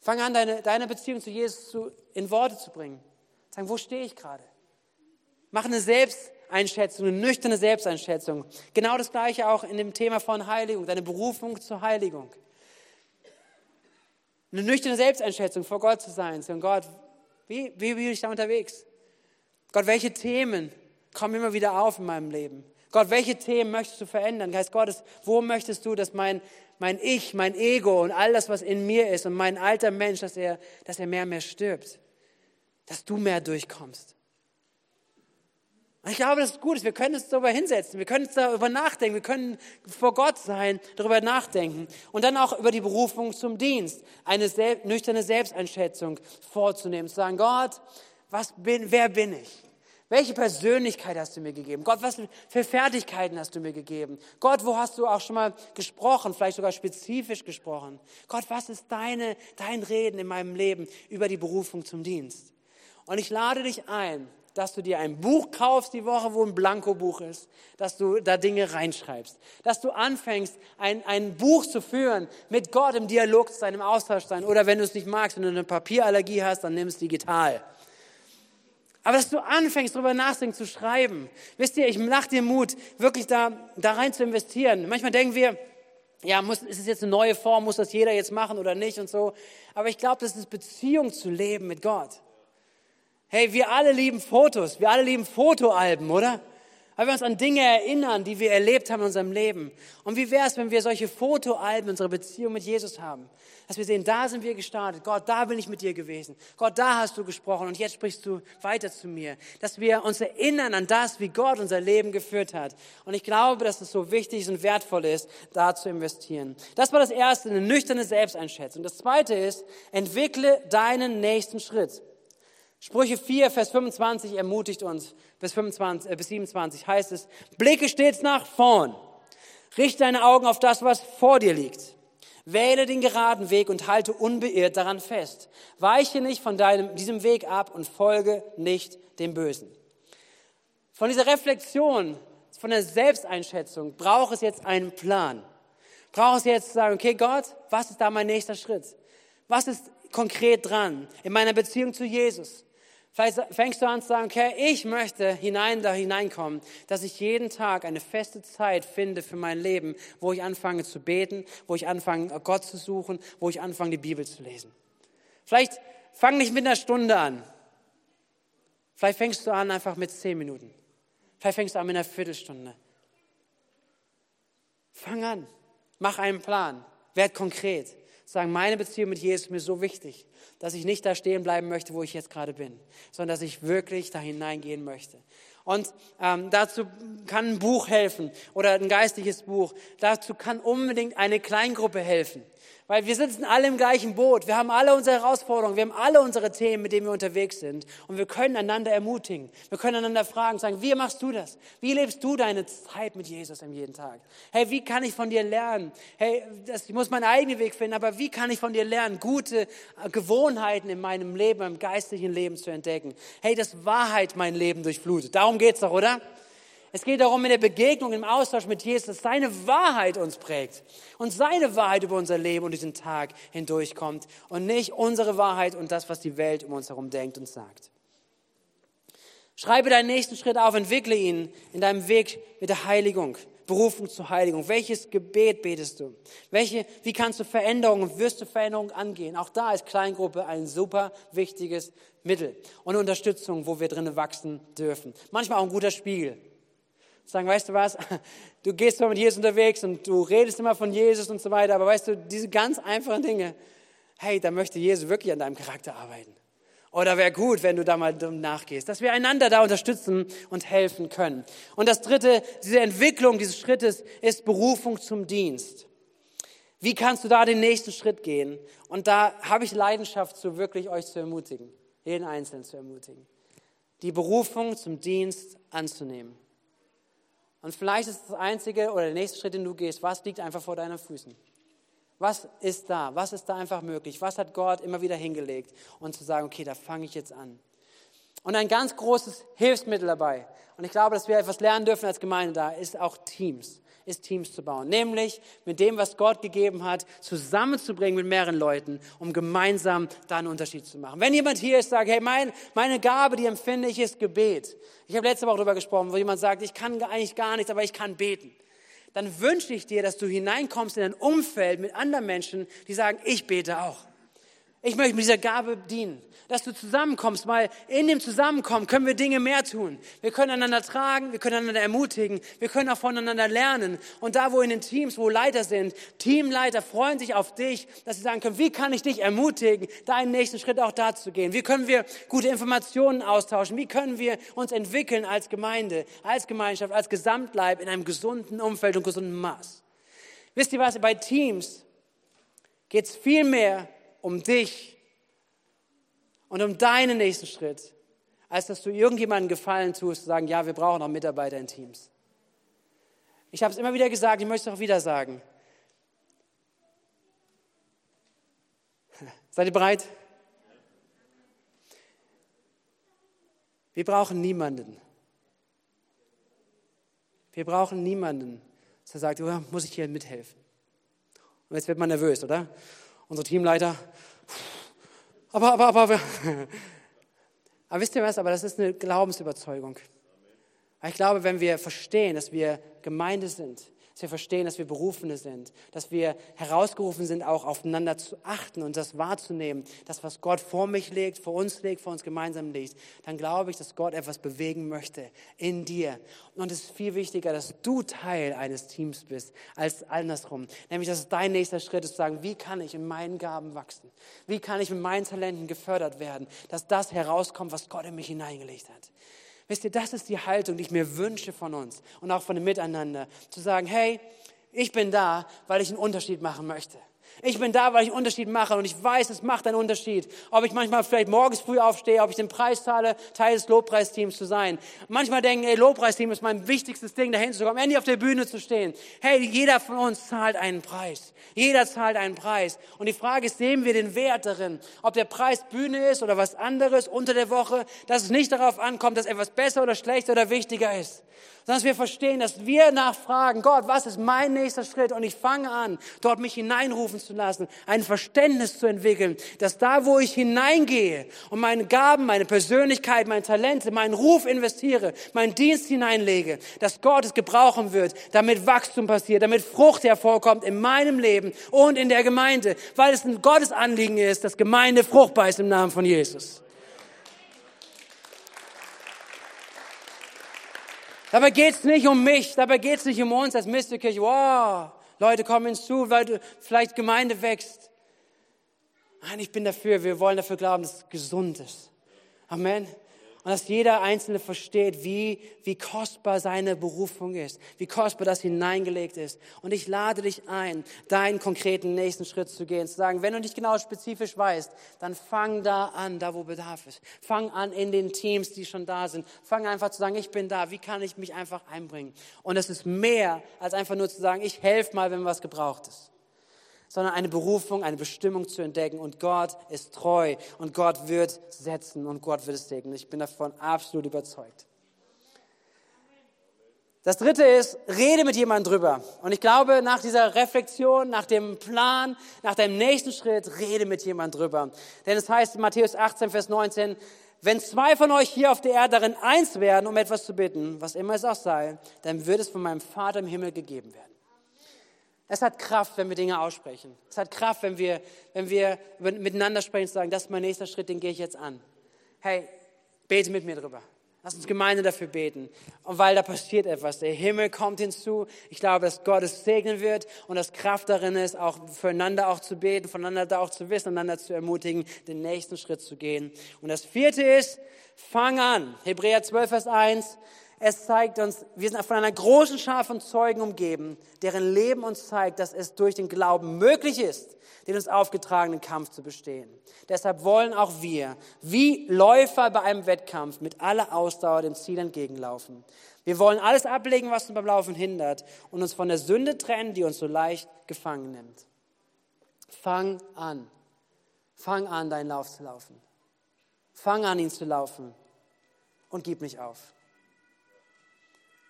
Speaker 1: Fang an, deine, deine Beziehung zu Jesus zu, in Worte zu bringen. Sagen, wo stehe ich gerade? Mach eine Selbsteinschätzung, eine nüchterne Selbsteinschätzung. Genau das gleiche auch in dem Thema von Heiligung, deine Berufung zur Heiligung. Eine nüchterne Selbsteinschätzung vor Gott zu sein. Sagen, Gott, wie, wie bin ich da unterwegs? Gott, welche Themen kommen immer wieder auf in meinem Leben? Gott, welche Themen möchtest du verändern? Geist Gottes, wo möchtest du, dass mein, mein Ich, mein Ego und all das, was in mir ist und mein alter Mensch, dass er, dass er mehr und mehr stirbt? Dass du mehr durchkommst. Ich glaube, das ist gut. Wir können uns darüber hinsetzen. Wir können uns darüber nachdenken. Wir können vor Gott sein, darüber nachdenken. Und dann auch über die Berufung zum Dienst. Eine nüchterne Selbsteinschätzung vorzunehmen. Zu sagen, Gott, was bin, wer bin ich? Welche Persönlichkeit hast du mir gegeben? Gott, was für Fertigkeiten hast du mir gegeben? Gott, wo hast du auch schon mal gesprochen, vielleicht sogar spezifisch gesprochen? Gott, was ist deine, dein Reden in meinem Leben über die Berufung zum Dienst? Und ich lade dich ein, dass du dir ein Buch kaufst die Woche, wo ein Blankobuch ist, dass du da Dinge reinschreibst, dass du anfängst, ein, ein Buch zu führen, mit Gott im Dialog zu sein, im Austausch zu sein. Oder wenn du es nicht magst, wenn du eine Papierallergie hast, dann nimm es digital. Aber dass du anfängst, darüber nachzudenken, zu schreiben. Wisst ihr, ich mach dir Mut, wirklich da, da rein zu investieren. Manchmal denken wir, ja, muss, ist es jetzt eine neue Form, muss das jeder jetzt machen oder nicht und so. Aber ich glaube, das ist Beziehung zu leben mit Gott. Hey, wir alle lieben Fotos, wir alle lieben Fotoalben, oder? Weil wir uns an Dinge erinnern, die wir erlebt haben in unserem Leben. Und wie wäre es, wenn wir solche Fotoalben unserer Beziehung mit Jesus haben? Dass wir sehen, da sind wir gestartet. Gott, da bin ich mit dir gewesen. Gott, da hast du gesprochen und jetzt sprichst du weiter zu mir. Dass wir uns erinnern an das, wie Gott unser Leben geführt hat. Und ich glaube, dass es so wichtig und wertvoll ist, da zu investieren. Das war das Erste, eine nüchterne Selbsteinschätzung. Das Zweite ist, entwickle deinen nächsten Schritt. Sprüche 4, Vers 25 ermutigt uns, bis, 25, äh, bis 27 heißt es, blicke stets nach vorn, richte deine Augen auf das, was vor dir liegt. Wähle den geraden Weg und halte unbeirrt daran fest. Weiche nicht von deinem, diesem Weg ab und folge nicht dem Bösen. Von dieser Reflexion, von der Selbsteinschätzung braucht es jetzt einen Plan. Braucht es jetzt zu sagen, okay Gott, was ist da mein nächster Schritt? Was ist konkret dran in meiner Beziehung zu Jesus? Vielleicht fängst du an zu sagen, okay, ich möchte hinein da hineinkommen, dass ich jeden Tag eine feste Zeit finde für mein Leben, wo ich anfange zu beten, wo ich anfange Gott zu suchen, wo ich anfange die Bibel zu lesen. Vielleicht fang nicht mit einer Stunde an. Vielleicht fängst du an einfach mit zehn Minuten. Vielleicht fängst du an mit einer Viertelstunde. Fang an. Mach einen Plan. Werd konkret. Sagen, meine Beziehung mit Jesus ist mir so wichtig dass ich nicht da stehen bleiben möchte, wo ich jetzt gerade bin, sondern dass ich wirklich da hineingehen möchte. Und ähm, dazu kann ein Buch helfen oder ein geistliches Buch. Dazu kann unbedingt eine Kleingruppe helfen. Weil wir sitzen alle im gleichen Boot. Wir haben alle unsere Herausforderungen. Wir haben alle unsere Themen, mit denen wir unterwegs sind. Und wir können einander ermutigen. Wir können einander fragen, sagen, wie machst du das? Wie lebst du deine Zeit mit Jesus am jeden Tag? Hey, wie kann ich von dir lernen? Hey, das, ich muss meinen eigenen Weg finden, aber wie kann ich von dir lernen, gute Gewohnheiten in meinem Leben, im geistlichen Leben zu entdecken? Hey, dass Wahrheit mein Leben durchflutet. Darum geht's doch, oder? Es geht darum, in der Begegnung, im Austausch mit Jesus, dass seine Wahrheit uns prägt und seine Wahrheit über unser Leben und diesen Tag hindurchkommt und nicht unsere Wahrheit und das, was die Welt um uns herum denkt und sagt. Schreibe deinen nächsten Schritt auf, entwickle ihn in deinem Weg mit der Heiligung. Berufung zur Heiligung. Welches Gebet betest du? Welche, wie kannst du Veränderungen, wirst du Veränderungen angehen? Auch da ist Kleingruppe ein super wichtiges Mittel und Unterstützung, wo wir drinnen wachsen dürfen. Manchmal auch ein guter Spiegel. Sagen, weißt du was, (laughs) du gehst zwar mit Jesus unterwegs und du redest immer von Jesus und so weiter, aber weißt du, diese ganz einfachen Dinge, hey, da möchte Jesus wirklich an deinem Charakter arbeiten. Oder wäre gut, wenn du da mal nachgehst, dass wir einander da unterstützen und helfen können. Und das dritte, diese Entwicklung dieses Schrittes ist Berufung zum Dienst. Wie kannst du da den nächsten Schritt gehen? Und da habe ich Leidenschaft zu, wirklich euch zu ermutigen, jeden Einzelnen zu ermutigen, die Berufung zum Dienst anzunehmen. Und vielleicht ist das einzige oder der nächste Schritt, den du gehst, was liegt einfach vor deinen Füßen? Was ist da? Was ist da einfach möglich? Was hat Gott immer wieder hingelegt? Und zu sagen, okay, da fange ich jetzt an. Und ein ganz großes Hilfsmittel dabei, und ich glaube, dass wir etwas lernen dürfen als Gemeinde da, ist auch Teams ist Teams zu bauen. Nämlich mit dem, was Gott gegeben hat, zusammenzubringen mit mehreren Leuten, um gemeinsam da einen Unterschied zu machen. Wenn jemand hier ist, sagt, hey, mein, meine Gabe, die empfinde ich, ist Gebet. Ich habe letzte Woche darüber gesprochen, wo jemand sagt, ich kann eigentlich gar nichts, aber ich kann beten. Dann wünsche ich dir, dass du hineinkommst in ein Umfeld mit anderen Menschen, die sagen, ich bete auch. Ich möchte mit dieser Gabe dienen dass du zusammenkommst, weil in dem Zusammenkommen können wir Dinge mehr tun. Wir können einander tragen, wir können einander ermutigen, wir können auch voneinander lernen. Und da, wo in den Teams, wo Leiter sind, Teamleiter freuen sich auf dich, dass sie sagen können, wie kann ich dich ermutigen, deinen nächsten Schritt auch da zu gehen? Wie können wir gute Informationen austauschen? Wie können wir uns entwickeln als Gemeinde, als Gemeinschaft, als Gesamtleib in einem gesunden Umfeld und gesunden Maß? Wisst ihr was, bei Teams geht es viel mehr um dich und um deinen nächsten Schritt, als dass du irgendjemandem Gefallen tust, zu sagen, ja, wir brauchen auch Mitarbeiter in Teams. Ich habe es immer wieder gesagt, ich möchte es auch wieder sagen. (laughs) Seid ihr bereit? Wir brauchen niemanden. Wir brauchen niemanden, der sagt, oh, muss ich hier mithelfen. Und jetzt wird man nervös, oder? Unsere Teamleiter, aber, aber, aber, aber. (laughs) Aber wisst ihr was? Aber das ist eine Glaubensüberzeugung. Ich glaube, wenn wir verstehen, dass wir Gemeinde sind, dass wir verstehen, dass wir Berufene sind, dass wir herausgerufen sind, auch aufeinander zu achten und das wahrzunehmen, das, was Gott vor mich legt, vor uns legt, vor uns gemeinsam legt, dann glaube ich, dass Gott etwas bewegen möchte in dir. Und es ist viel wichtiger, dass du Teil eines Teams bist, als andersrum. Nämlich, dass es dein nächster Schritt ist, zu sagen, wie kann ich in meinen Gaben wachsen? Wie kann ich mit meinen Talenten gefördert werden, dass das herauskommt, was Gott in mich hineingelegt hat? Wisst ihr, das ist die Haltung, die ich mir wünsche von uns und auch von dem Miteinander. Zu sagen, hey, ich bin da, weil ich einen Unterschied machen möchte. Ich bin da, weil ich einen Unterschied mache und ich weiß, es macht einen Unterschied. Ob ich manchmal vielleicht morgens früh aufstehe, ob ich den Preis zahle, Teil des Lobpreisteams zu sein. Manchmal denken, ey, Lobpreisteam ist mein wichtigstes Ding, dahin zu kommen, endlich auf der Bühne zu stehen. Hey, jeder von uns zahlt einen Preis. Jeder zahlt einen Preis. Und die Frage ist, sehen wir den Wert darin? Ob der Preis Bühne ist oder was anderes unter der Woche, dass es nicht darauf ankommt, dass etwas besser oder schlechter oder wichtiger ist sondern dass wir verstehen, dass wir nachfragen, Gott, was ist mein nächster Schritt? Und ich fange an, dort mich hineinrufen zu lassen, ein Verständnis zu entwickeln, dass da, wo ich hineingehe und meine Gaben, meine Persönlichkeit, meine Talente, meinen Ruf investiere, meinen Dienst hineinlege, dass Gott es gebrauchen wird, damit Wachstum passiert, damit Frucht hervorkommt in meinem Leben und in der Gemeinde, weil es ein Gottes Anliegen ist, dass Gemeinde fruchtbar ist im Namen von Jesus. Dabei geht es nicht um mich, dabei geht es nicht um uns als Mystikirche. Wow, Leute kommen hinzu, weil vielleicht Gemeinde wächst. Nein, ich bin dafür, wir wollen dafür glauben, dass es gesund ist. Amen. Und dass jeder Einzelne versteht, wie, wie kostbar seine Berufung ist, wie kostbar das hineingelegt ist. Und ich lade dich ein, deinen konkreten nächsten Schritt zu gehen, zu sagen, wenn du nicht genau spezifisch weißt, dann fang da an, da wo Bedarf ist. Fang an in den Teams, die schon da sind. Fang einfach zu sagen, ich bin da, wie kann ich mich einfach einbringen? Und es ist mehr als einfach nur zu sagen, ich helfe mal, wenn was gebraucht ist sondern eine Berufung, eine Bestimmung zu entdecken. Und Gott ist treu und Gott wird setzen und Gott wird es segnen. Ich bin davon absolut überzeugt. Das dritte ist, rede mit jemandem drüber. Und ich glaube, nach dieser Reflexion, nach dem Plan, nach deinem nächsten Schritt, rede mit jemandem drüber. Denn es heißt in Matthäus 18, Vers 19, wenn zwei von euch hier auf der Erde darin eins werden, um etwas zu bitten, was immer es auch sei, dann wird es von meinem Vater im Himmel gegeben werden. Es hat Kraft, wenn wir Dinge aussprechen. Es hat Kraft, wenn wir, wenn wir miteinander sprechen und sagen, das ist mein nächster Schritt, den gehe ich jetzt an. Hey, bete mit mir drüber. Lass uns Gemeinde dafür beten. Und weil da passiert etwas. Der Himmel kommt hinzu. Ich glaube, dass Gott es segnen wird und dass Kraft darin ist, auch füreinander auch zu beten, voneinander da auch zu wissen, einander zu ermutigen, den nächsten Schritt zu gehen. Und das vierte ist, fang an. Hebräer 12, Vers 1. Es zeigt uns, wir sind von einer großen Schar von Zeugen umgeben, deren Leben uns zeigt, dass es durch den Glauben möglich ist, den uns aufgetragenen Kampf zu bestehen. Deshalb wollen auch wir, wie Läufer bei einem Wettkampf, mit aller Ausdauer dem Ziel entgegenlaufen. Wir wollen alles ablegen, was uns beim Laufen hindert und uns von der Sünde trennen, die uns so leicht gefangen nimmt. Fang an. Fang an, deinen Lauf zu laufen. Fang an, ihn zu laufen und gib nicht auf.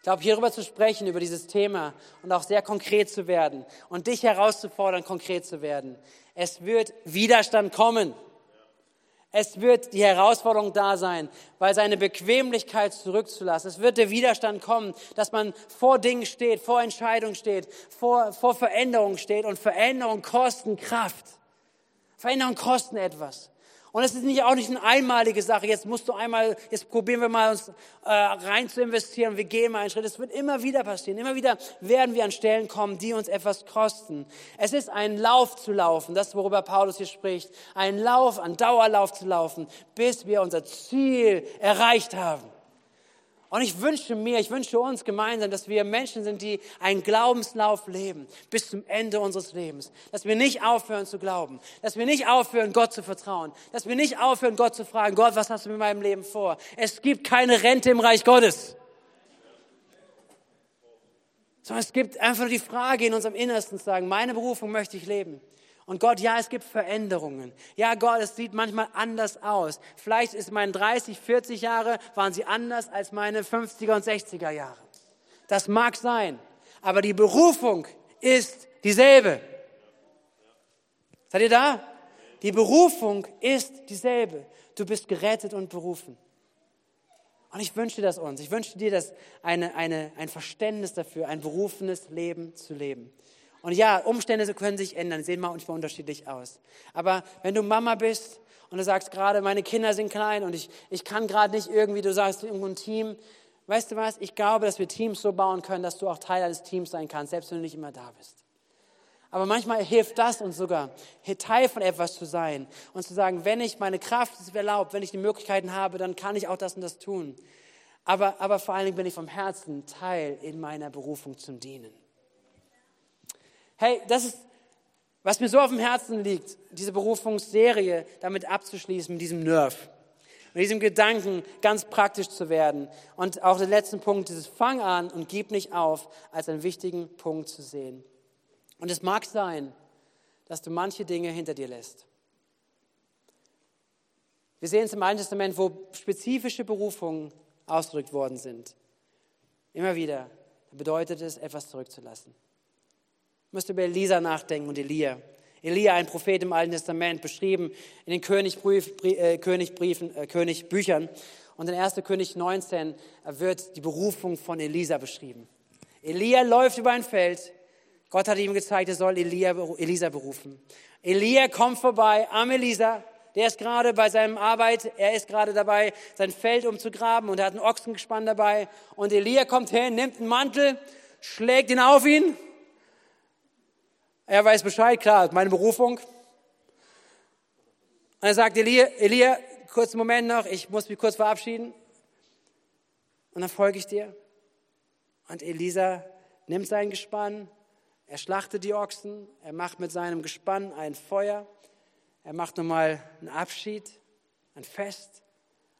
Speaker 1: Ich glaube, hierüber zu sprechen, über dieses Thema und auch sehr konkret zu werden und dich herauszufordern, konkret zu werden. Es wird Widerstand kommen. Es wird die Herausforderung da sein, weil seine Bequemlichkeit zurückzulassen. Es wird der Widerstand kommen, dass man vor Dingen steht, vor Entscheidungen steht, vor, vor Veränderungen steht und Veränderungen kosten Kraft. Veränderungen kosten etwas. Und es ist nicht auch nicht eine einmalige Sache. Jetzt musst du einmal, jetzt probieren wir mal uns äh, rein zu investieren. Wir gehen mal einen Schritt. Es wird immer wieder passieren. Immer wieder werden wir an Stellen kommen, die uns etwas kosten. Es ist ein Lauf zu laufen. Das, worüber Paulus hier spricht. Ein Lauf, ein Dauerlauf zu laufen, bis wir unser Ziel erreicht haben. Und ich wünsche mir, ich wünsche uns gemeinsam, dass wir Menschen sind, die einen Glaubenslauf leben bis zum Ende unseres Lebens. Dass wir nicht aufhören zu glauben. Dass wir nicht aufhören, Gott zu vertrauen. Dass wir nicht aufhören, Gott zu fragen, Gott, was hast du mit meinem Leben vor? Es gibt keine Rente im Reich Gottes. Sondern es gibt einfach die Frage in unserem Innersten zu sagen, meine Berufung möchte ich leben. Und Gott, ja, es gibt Veränderungen. Ja, Gott, es sieht manchmal anders aus. Vielleicht ist meine 30, 40 Jahre, waren sie anders als meine 50er und 60er Jahre. Das mag sein. Aber die Berufung ist dieselbe. Seid ihr da? Die Berufung ist dieselbe. Du bist gerettet und berufen. Und ich wünsche das uns. Ich wünsche dir das eine, eine, ein Verständnis dafür, ein berufenes Leben zu leben. Und ja, Umstände können sich ändern, sehen manchmal unterschiedlich aus. Aber wenn du Mama bist und du sagst gerade, meine Kinder sind klein und ich, ich kann gerade nicht irgendwie, du sagst irgendwo ein Team, weißt du was, ich glaube, dass wir Teams so bauen können, dass du auch Teil eines Teams sein kannst, selbst wenn du nicht immer da bist. Aber manchmal hilft das uns sogar, Teil von etwas zu sein und zu sagen, wenn ich meine Kraft es erlaubt, wenn ich die Möglichkeiten habe, dann kann ich auch das und das tun. Aber, aber vor allen Dingen bin ich vom Herzen Teil in meiner Berufung zum Dienen. Hey, das ist, was mir so auf dem Herzen liegt, diese Berufungsserie damit abzuschließen, mit diesem Nerv. Mit diesem Gedanken ganz praktisch zu werden. Und auch den letzten Punkt, dieses Fang an und gib nicht auf, als einen wichtigen Punkt zu sehen. Und es mag sein, dass du manche Dinge hinter dir lässt. Wir sehen es im Alten Testament, wo spezifische Berufungen ausgedrückt worden sind. Immer wieder bedeutet es, etwas zurückzulassen. Du musst über Elisa nachdenken und Elia. Elia, ein Prophet im Alten Testament, beschrieben in den Königbrief, äh, Königbriefen, äh, Königbüchern. Und in 1. König 19 wird die Berufung von Elisa beschrieben. Elia läuft über ein Feld, Gott hat ihm gezeigt, er soll Elia, Elisa berufen. Elia kommt vorbei am Elisa. Der ist gerade bei seinem Arbeit, er ist gerade dabei, sein Feld umzugraben und er hat ein Ochsengespann dabei. Und Elia kommt hin, nimmt einen Mantel, schlägt ihn auf ihn. Er weiß Bescheid, klar, meine Berufung. Und er sagt, Elia, Elia, kurzen Moment noch, ich muss mich kurz verabschieden. Und dann folge ich dir. Und Elisa nimmt sein Gespann, er schlachtet die Ochsen, er macht mit seinem Gespann ein Feuer, er macht nochmal einen Abschied, ein Fest,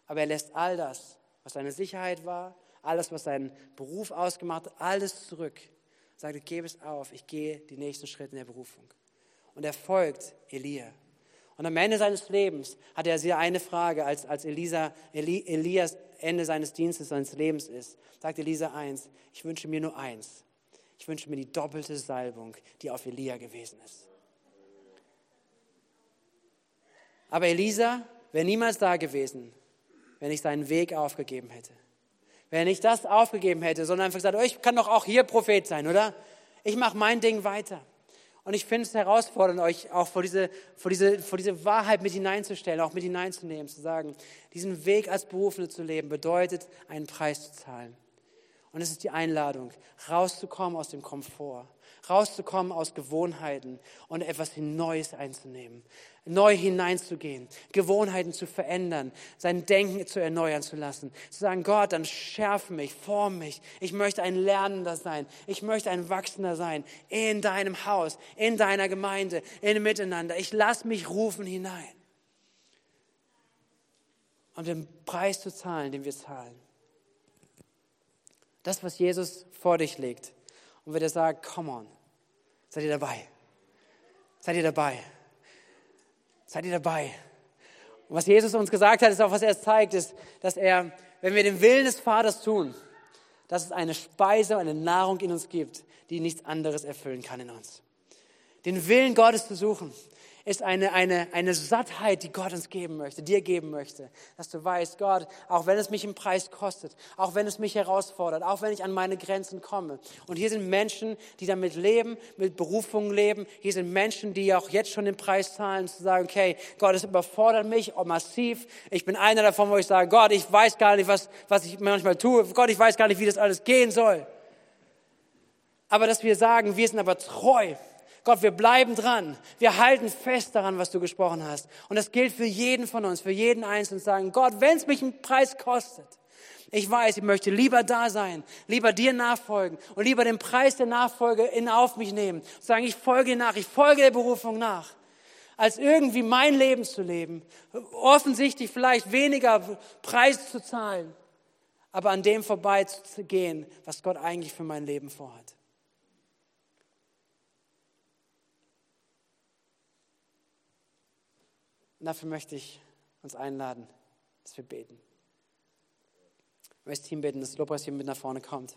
Speaker 1: aber er lässt all das, was seine Sicherheit war, alles, was seinen Beruf ausgemacht hat, alles zurück. Sagt, ich gebe es auf, ich gehe die nächsten Schritte in der Berufung. Und er folgt Elia. Und am Ende seines Lebens hat er sie eine Frage, als, als Elisa, Eli, Elias Ende seines Dienstes, seines Lebens ist. Sagt Elisa eins, ich wünsche mir nur eins, ich wünsche mir die doppelte Salbung, die auf Elia gewesen ist. Aber Elisa wäre niemals da gewesen, wenn ich seinen Weg aufgegeben hätte. Wenn ich das aufgegeben hätte, sondern einfach gesagt, oh, ich kann doch auch hier Prophet sein, oder? Ich mache mein Ding weiter. Und ich finde es herausfordernd, euch auch vor diese, vor, diese, vor diese Wahrheit mit hineinzustellen, auch mit hineinzunehmen, zu sagen, diesen Weg als Berufene zu leben, bedeutet, einen Preis zu zahlen. Und es ist die Einladung, rauszukommen aus dem Komfort, rauszukommen aus Gewohnheiten und etwas Neues einzunehmen, neu hineinzugehen, Gewohnheiten zu verändern, sein Denken zu erneuern zu lassen, zu sagen, Gott, dann schärfe mich, form mich. Ich möchte ein Lernender sein. Ich möchte ein Wachsender sein in deinem Haus, in deiner Gemeinde, in Miteinander. Ich lasse mich rufen hinein. Und den Preis zu zahlen, den wir zahlen. Das, was Jesus vor dich legt. Und wird er sagen, come on, seid ihr dabei? Seid ihr dabei? Seid ihr dabei? Und was Jesus uns gesagt hat, ist auch, was er zeigt, ist, dass er, wenn wir den Willen des Vaters tun, dass es eine Speise, eine Nahrung in uns gibt, die nichts anderes erfüllen kann in uns. Den Willen Gottes zu suchen, ist eine, eine, eine Sattheit, die Gott uns geben möchte, dir geben möchte. Dass du weißt, Gott, auch wenn es mich im Preis kostet, auch wenn es mich herausfordert, auch wenn ich an meine Grenzen komme. Und hier sind Menschen, die damit leben, mit Berufungen leben. Hier sind Menschen, die auch jetzt schon den Preis zahlen, zu sagen, okay, Gott, es überfordert mich oh, massiv. Ich bin einer davon, wo ich sage, Gott, ich weiß gar nicht, was, was ich manchmal tue. Gott, ich weiß gar nicht, wie das alles gehen soll. Aber dass wir sagen, wir sind aber treu Gott, wir bleiben dran. Wir halten fest daran, was du gesprochen hast. Und das gilt für jeden von uns, für jeden Einzelnen. Sagen, Gott, wenn es mich einen Preis kostet, ich weiß, ich möchte lieber da sein, lieber dir nachfolgen und lieber den Preis der Nachfolge in auf mich nehmen. Sagen, ich folge nach, ich folge der Berufung nach, als irgendwie mein Leben zu leben. Offensichtlich vielleicht weniger Preis zu zahlen, aber an dem vorbeizugehen, was Gott eigentlich für mein Leben vorhat. Und dafür möchte ich uns einladen, dass wir beten. Ich möchte Team beten, dass das Lobpreisteam mit nach vorne kommt.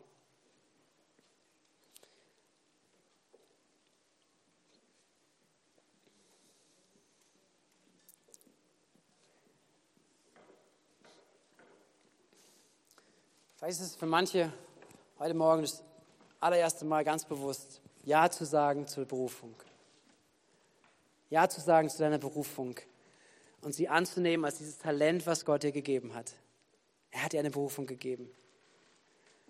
Speaker 1: Vielleicht ist es für manche heute Morgen das allererste Mal ganz bewusst, Ja zu sagen zur Berufung. Ja zu sagen zu deiner Berufung und sie anzunehmen als dieses Talent, was Gott dir gegeben hat. Er hat dir eine Berufung gegeben.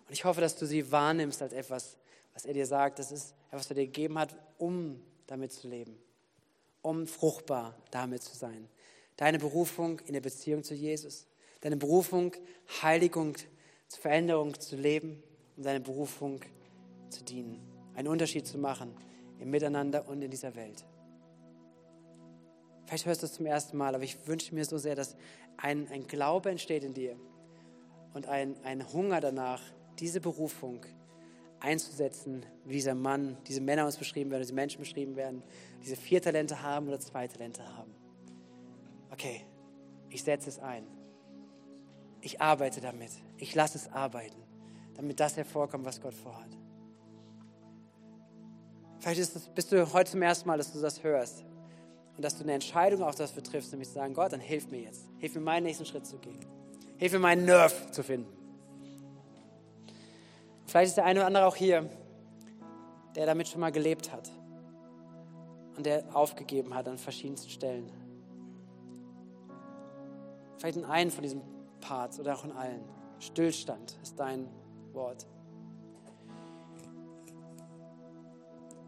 Speaker 1: Und ich hoffe, dass du sie wahrnimmst als etwas, was er dir sagt, das ist etwas, was er dir gegeben hat, um damit zu leben, um fruchtbar damit zu sein. Deine Berufung in der Beziehung zu Jesus, deine Berufung, Heiligung, Veränderung zu leben und deine Berufung zu dienen, einen Unterschied zu machen im Miteinander und in dieser Welt. Vielleicht hörst du es zum ersten Mal, aber ich wünsche mir so sehr, dass ein, ein Glaube entsteht in dir und ein, ein Hunger danach, diese Berufung einzusetzen, wie dieser Mann, diese Männer uns beschrieben werden, diese Menschen beschrieben werden, diese vier Talente haben oder zwei Talente haben. Okay, ich setze es ein. Ich arbeite damit. Ich lasse es arbeiten, damit das hervorkommt, was Gott vorhat. Vielleicht das, bist du heute zum ersten Mal, dass du das hörst und dass du eine Entscheidung auch dafür triffst, nämlich zu sagen, Gott, dann hilf mir jetzt. Hilf mir, meinen nächsten Schritt zu gehen. Hilf mir, meinen Nerv zu finden. Vielleicht ist der eine oder andere auch hier, der damit schon mal gelebt hat und der aufgegeben hat an verschiedensten Stellen. Vielleicht in einem von diesen Parts oder auch in allen. Stillstand ist dein Wort.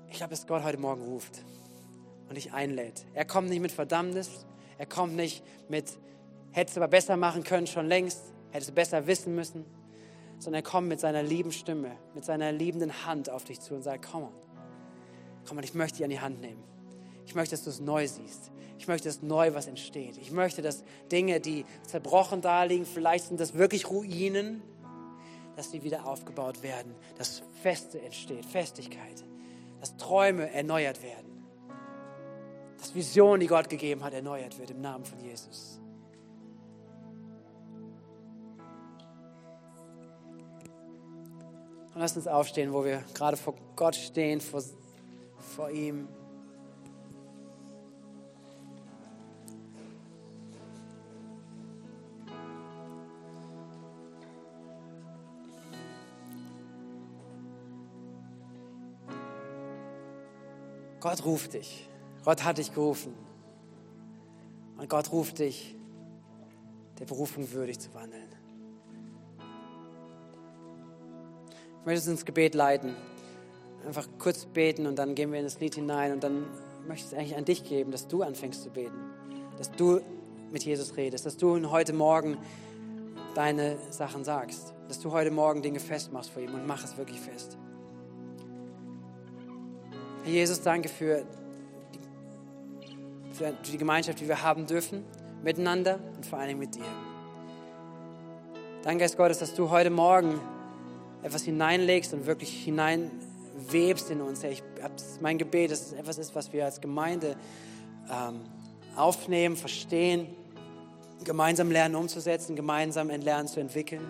Speaker 1: Ich glaube, dass Gott heute Morgen ruft und dich einlädt. Er kommt nicht mit Verdammnis, er kommt nicht mit, hättest du aber besser machen können, schon längst, hättest du besser wissen müssen, sondern er kommt mit seiner lieben Stimme, mit seiner liebenden Hand auf dich zu und sagt, komm on, komm on, ich möchte dich an die Hand nehmen. Ich möchte, dass du es neu siehst. Ich möchte, dass neu was entsteht. Ich möchte, dass Dinge, die zerbrochen da liegen, vielleicht sind das wirklich Ruinen, dass sie wieder aufgebaut werden, dass Feste entsteht, Festigkeit, dass Träume erneuert werden dass Vision, die Gott gegeben hat, erneuert wird im Namen von Jesus. Und lass uns aufstehen, wo wir gerade vor Gott stehen, vor, vor ihm. Gott ruft dich. Gott hat dich gerufen. Und Gott ruft dich, der Berufung würdig zu wandeln. Ich möchte uns ins Gebet leiten. Einfach kurz beten und dann gehen wir in das Lied hinein und dann möchte ich es eigentlich an dich geben, dass du anfängst zu beten. Dass du mit Jesus redest, dass du heute Morgen deine Sachen sagst. Dass du heute Morgen Dinge festmachst vor ihm und mach es wirklich fest. Herr Jesus, danke für für die Gemeinschaft, die wir haben dürfen, miteinander und vor allem mit dir. Danke, Geist Gottes, dass du heute Morgen etwas hineinlegst und wirklich hineinwebst in uns. Ich, mein Gebet, dass es etwas ist, was wir als Gemeinde ähm, aufnehmen, verstehen, gemeinsam lernen umzusetzen, gemeinsam lernen zu entwickeln.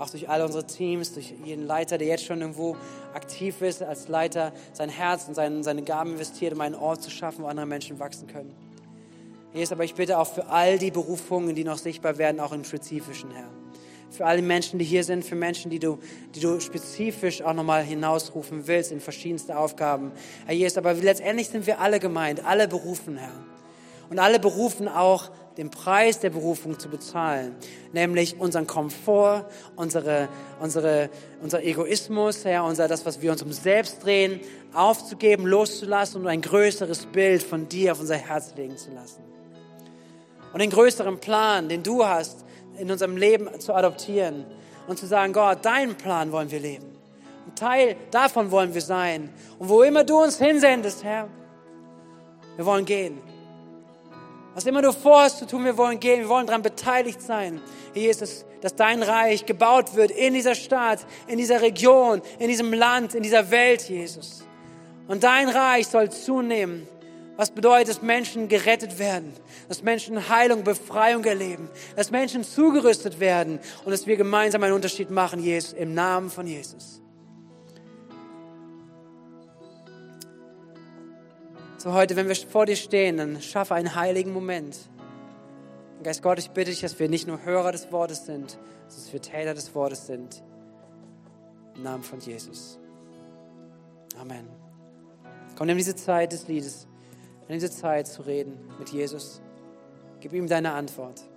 Speaker 1: Auch durch all unsere Teams, durch jeden Leiter, der jetzt schon irgendwo aktiv ist, als Leiter sein Herz und seine, seine Gaben investiert, um einen Ort zu schaffen, wo andere Menschen wachsen können. Jesus, aber ich bitte auch für all die Berufungen, die noch sichtbar werden, auch im Spezifischen, Herr. Für alle Menschen, die hier sind, für Menschen, die du, die du spezifisch auch nochmal hinausrufen willst in verschiedenste Aufgaben. Herr Jesus, aber letztendlich sind wir alle gemeint, alle berufen, Herr. Und alle berufen auch, den Preis der Berufung zu bezahlen, nämlich unseren Komfort, unsere, unsere, unser Egoismus, ja, unser, das, was wir uns um selbst drehen, aufzugeben, loszulassen und ein größeres Bild von dir auf unser Herz legen zu lassen. Und den größeren Plan, den du hast, in unserem Leben zu adoptieren und zu sagen, Gott, deinen Plan wollen wir leben. Und Teil davon wollen wir sein. Und wo immer du uns hinsendest, Herr, wir wollen gehen. Was immer du vorhast zu tun, wir wollen gehen, wir wollen daran beteiligt sein. Ist es, dass dein Reich gebaut wird in dieser Stadt, in dieser Region, in diesem Land, in dieser Welt, Jesus. Und dein Reich soll zunehmen. Was bedeutet, dass Menschen gerettet werden, dass Menschen Heilung, Befreiung erleben, dass Menschen zugerüstet werden und dass wir gemeinsam einen Unterschied machen, Jesus, im Namen von Jesus. So heute, wenn wir vor dir stehen, dann schaffe einen heiligen Moment. Geist Gott, ich bitte dich, dass wir nicht nur Hörer des Wortes sind, sondern dass wir Täter des Wortes sind. Im Namen von Jesus. Amen. Komm, nimm diese Zeit des Liedes, nimm diese Zeit zu reden mit Jesus. Gib ihm deine Antwort.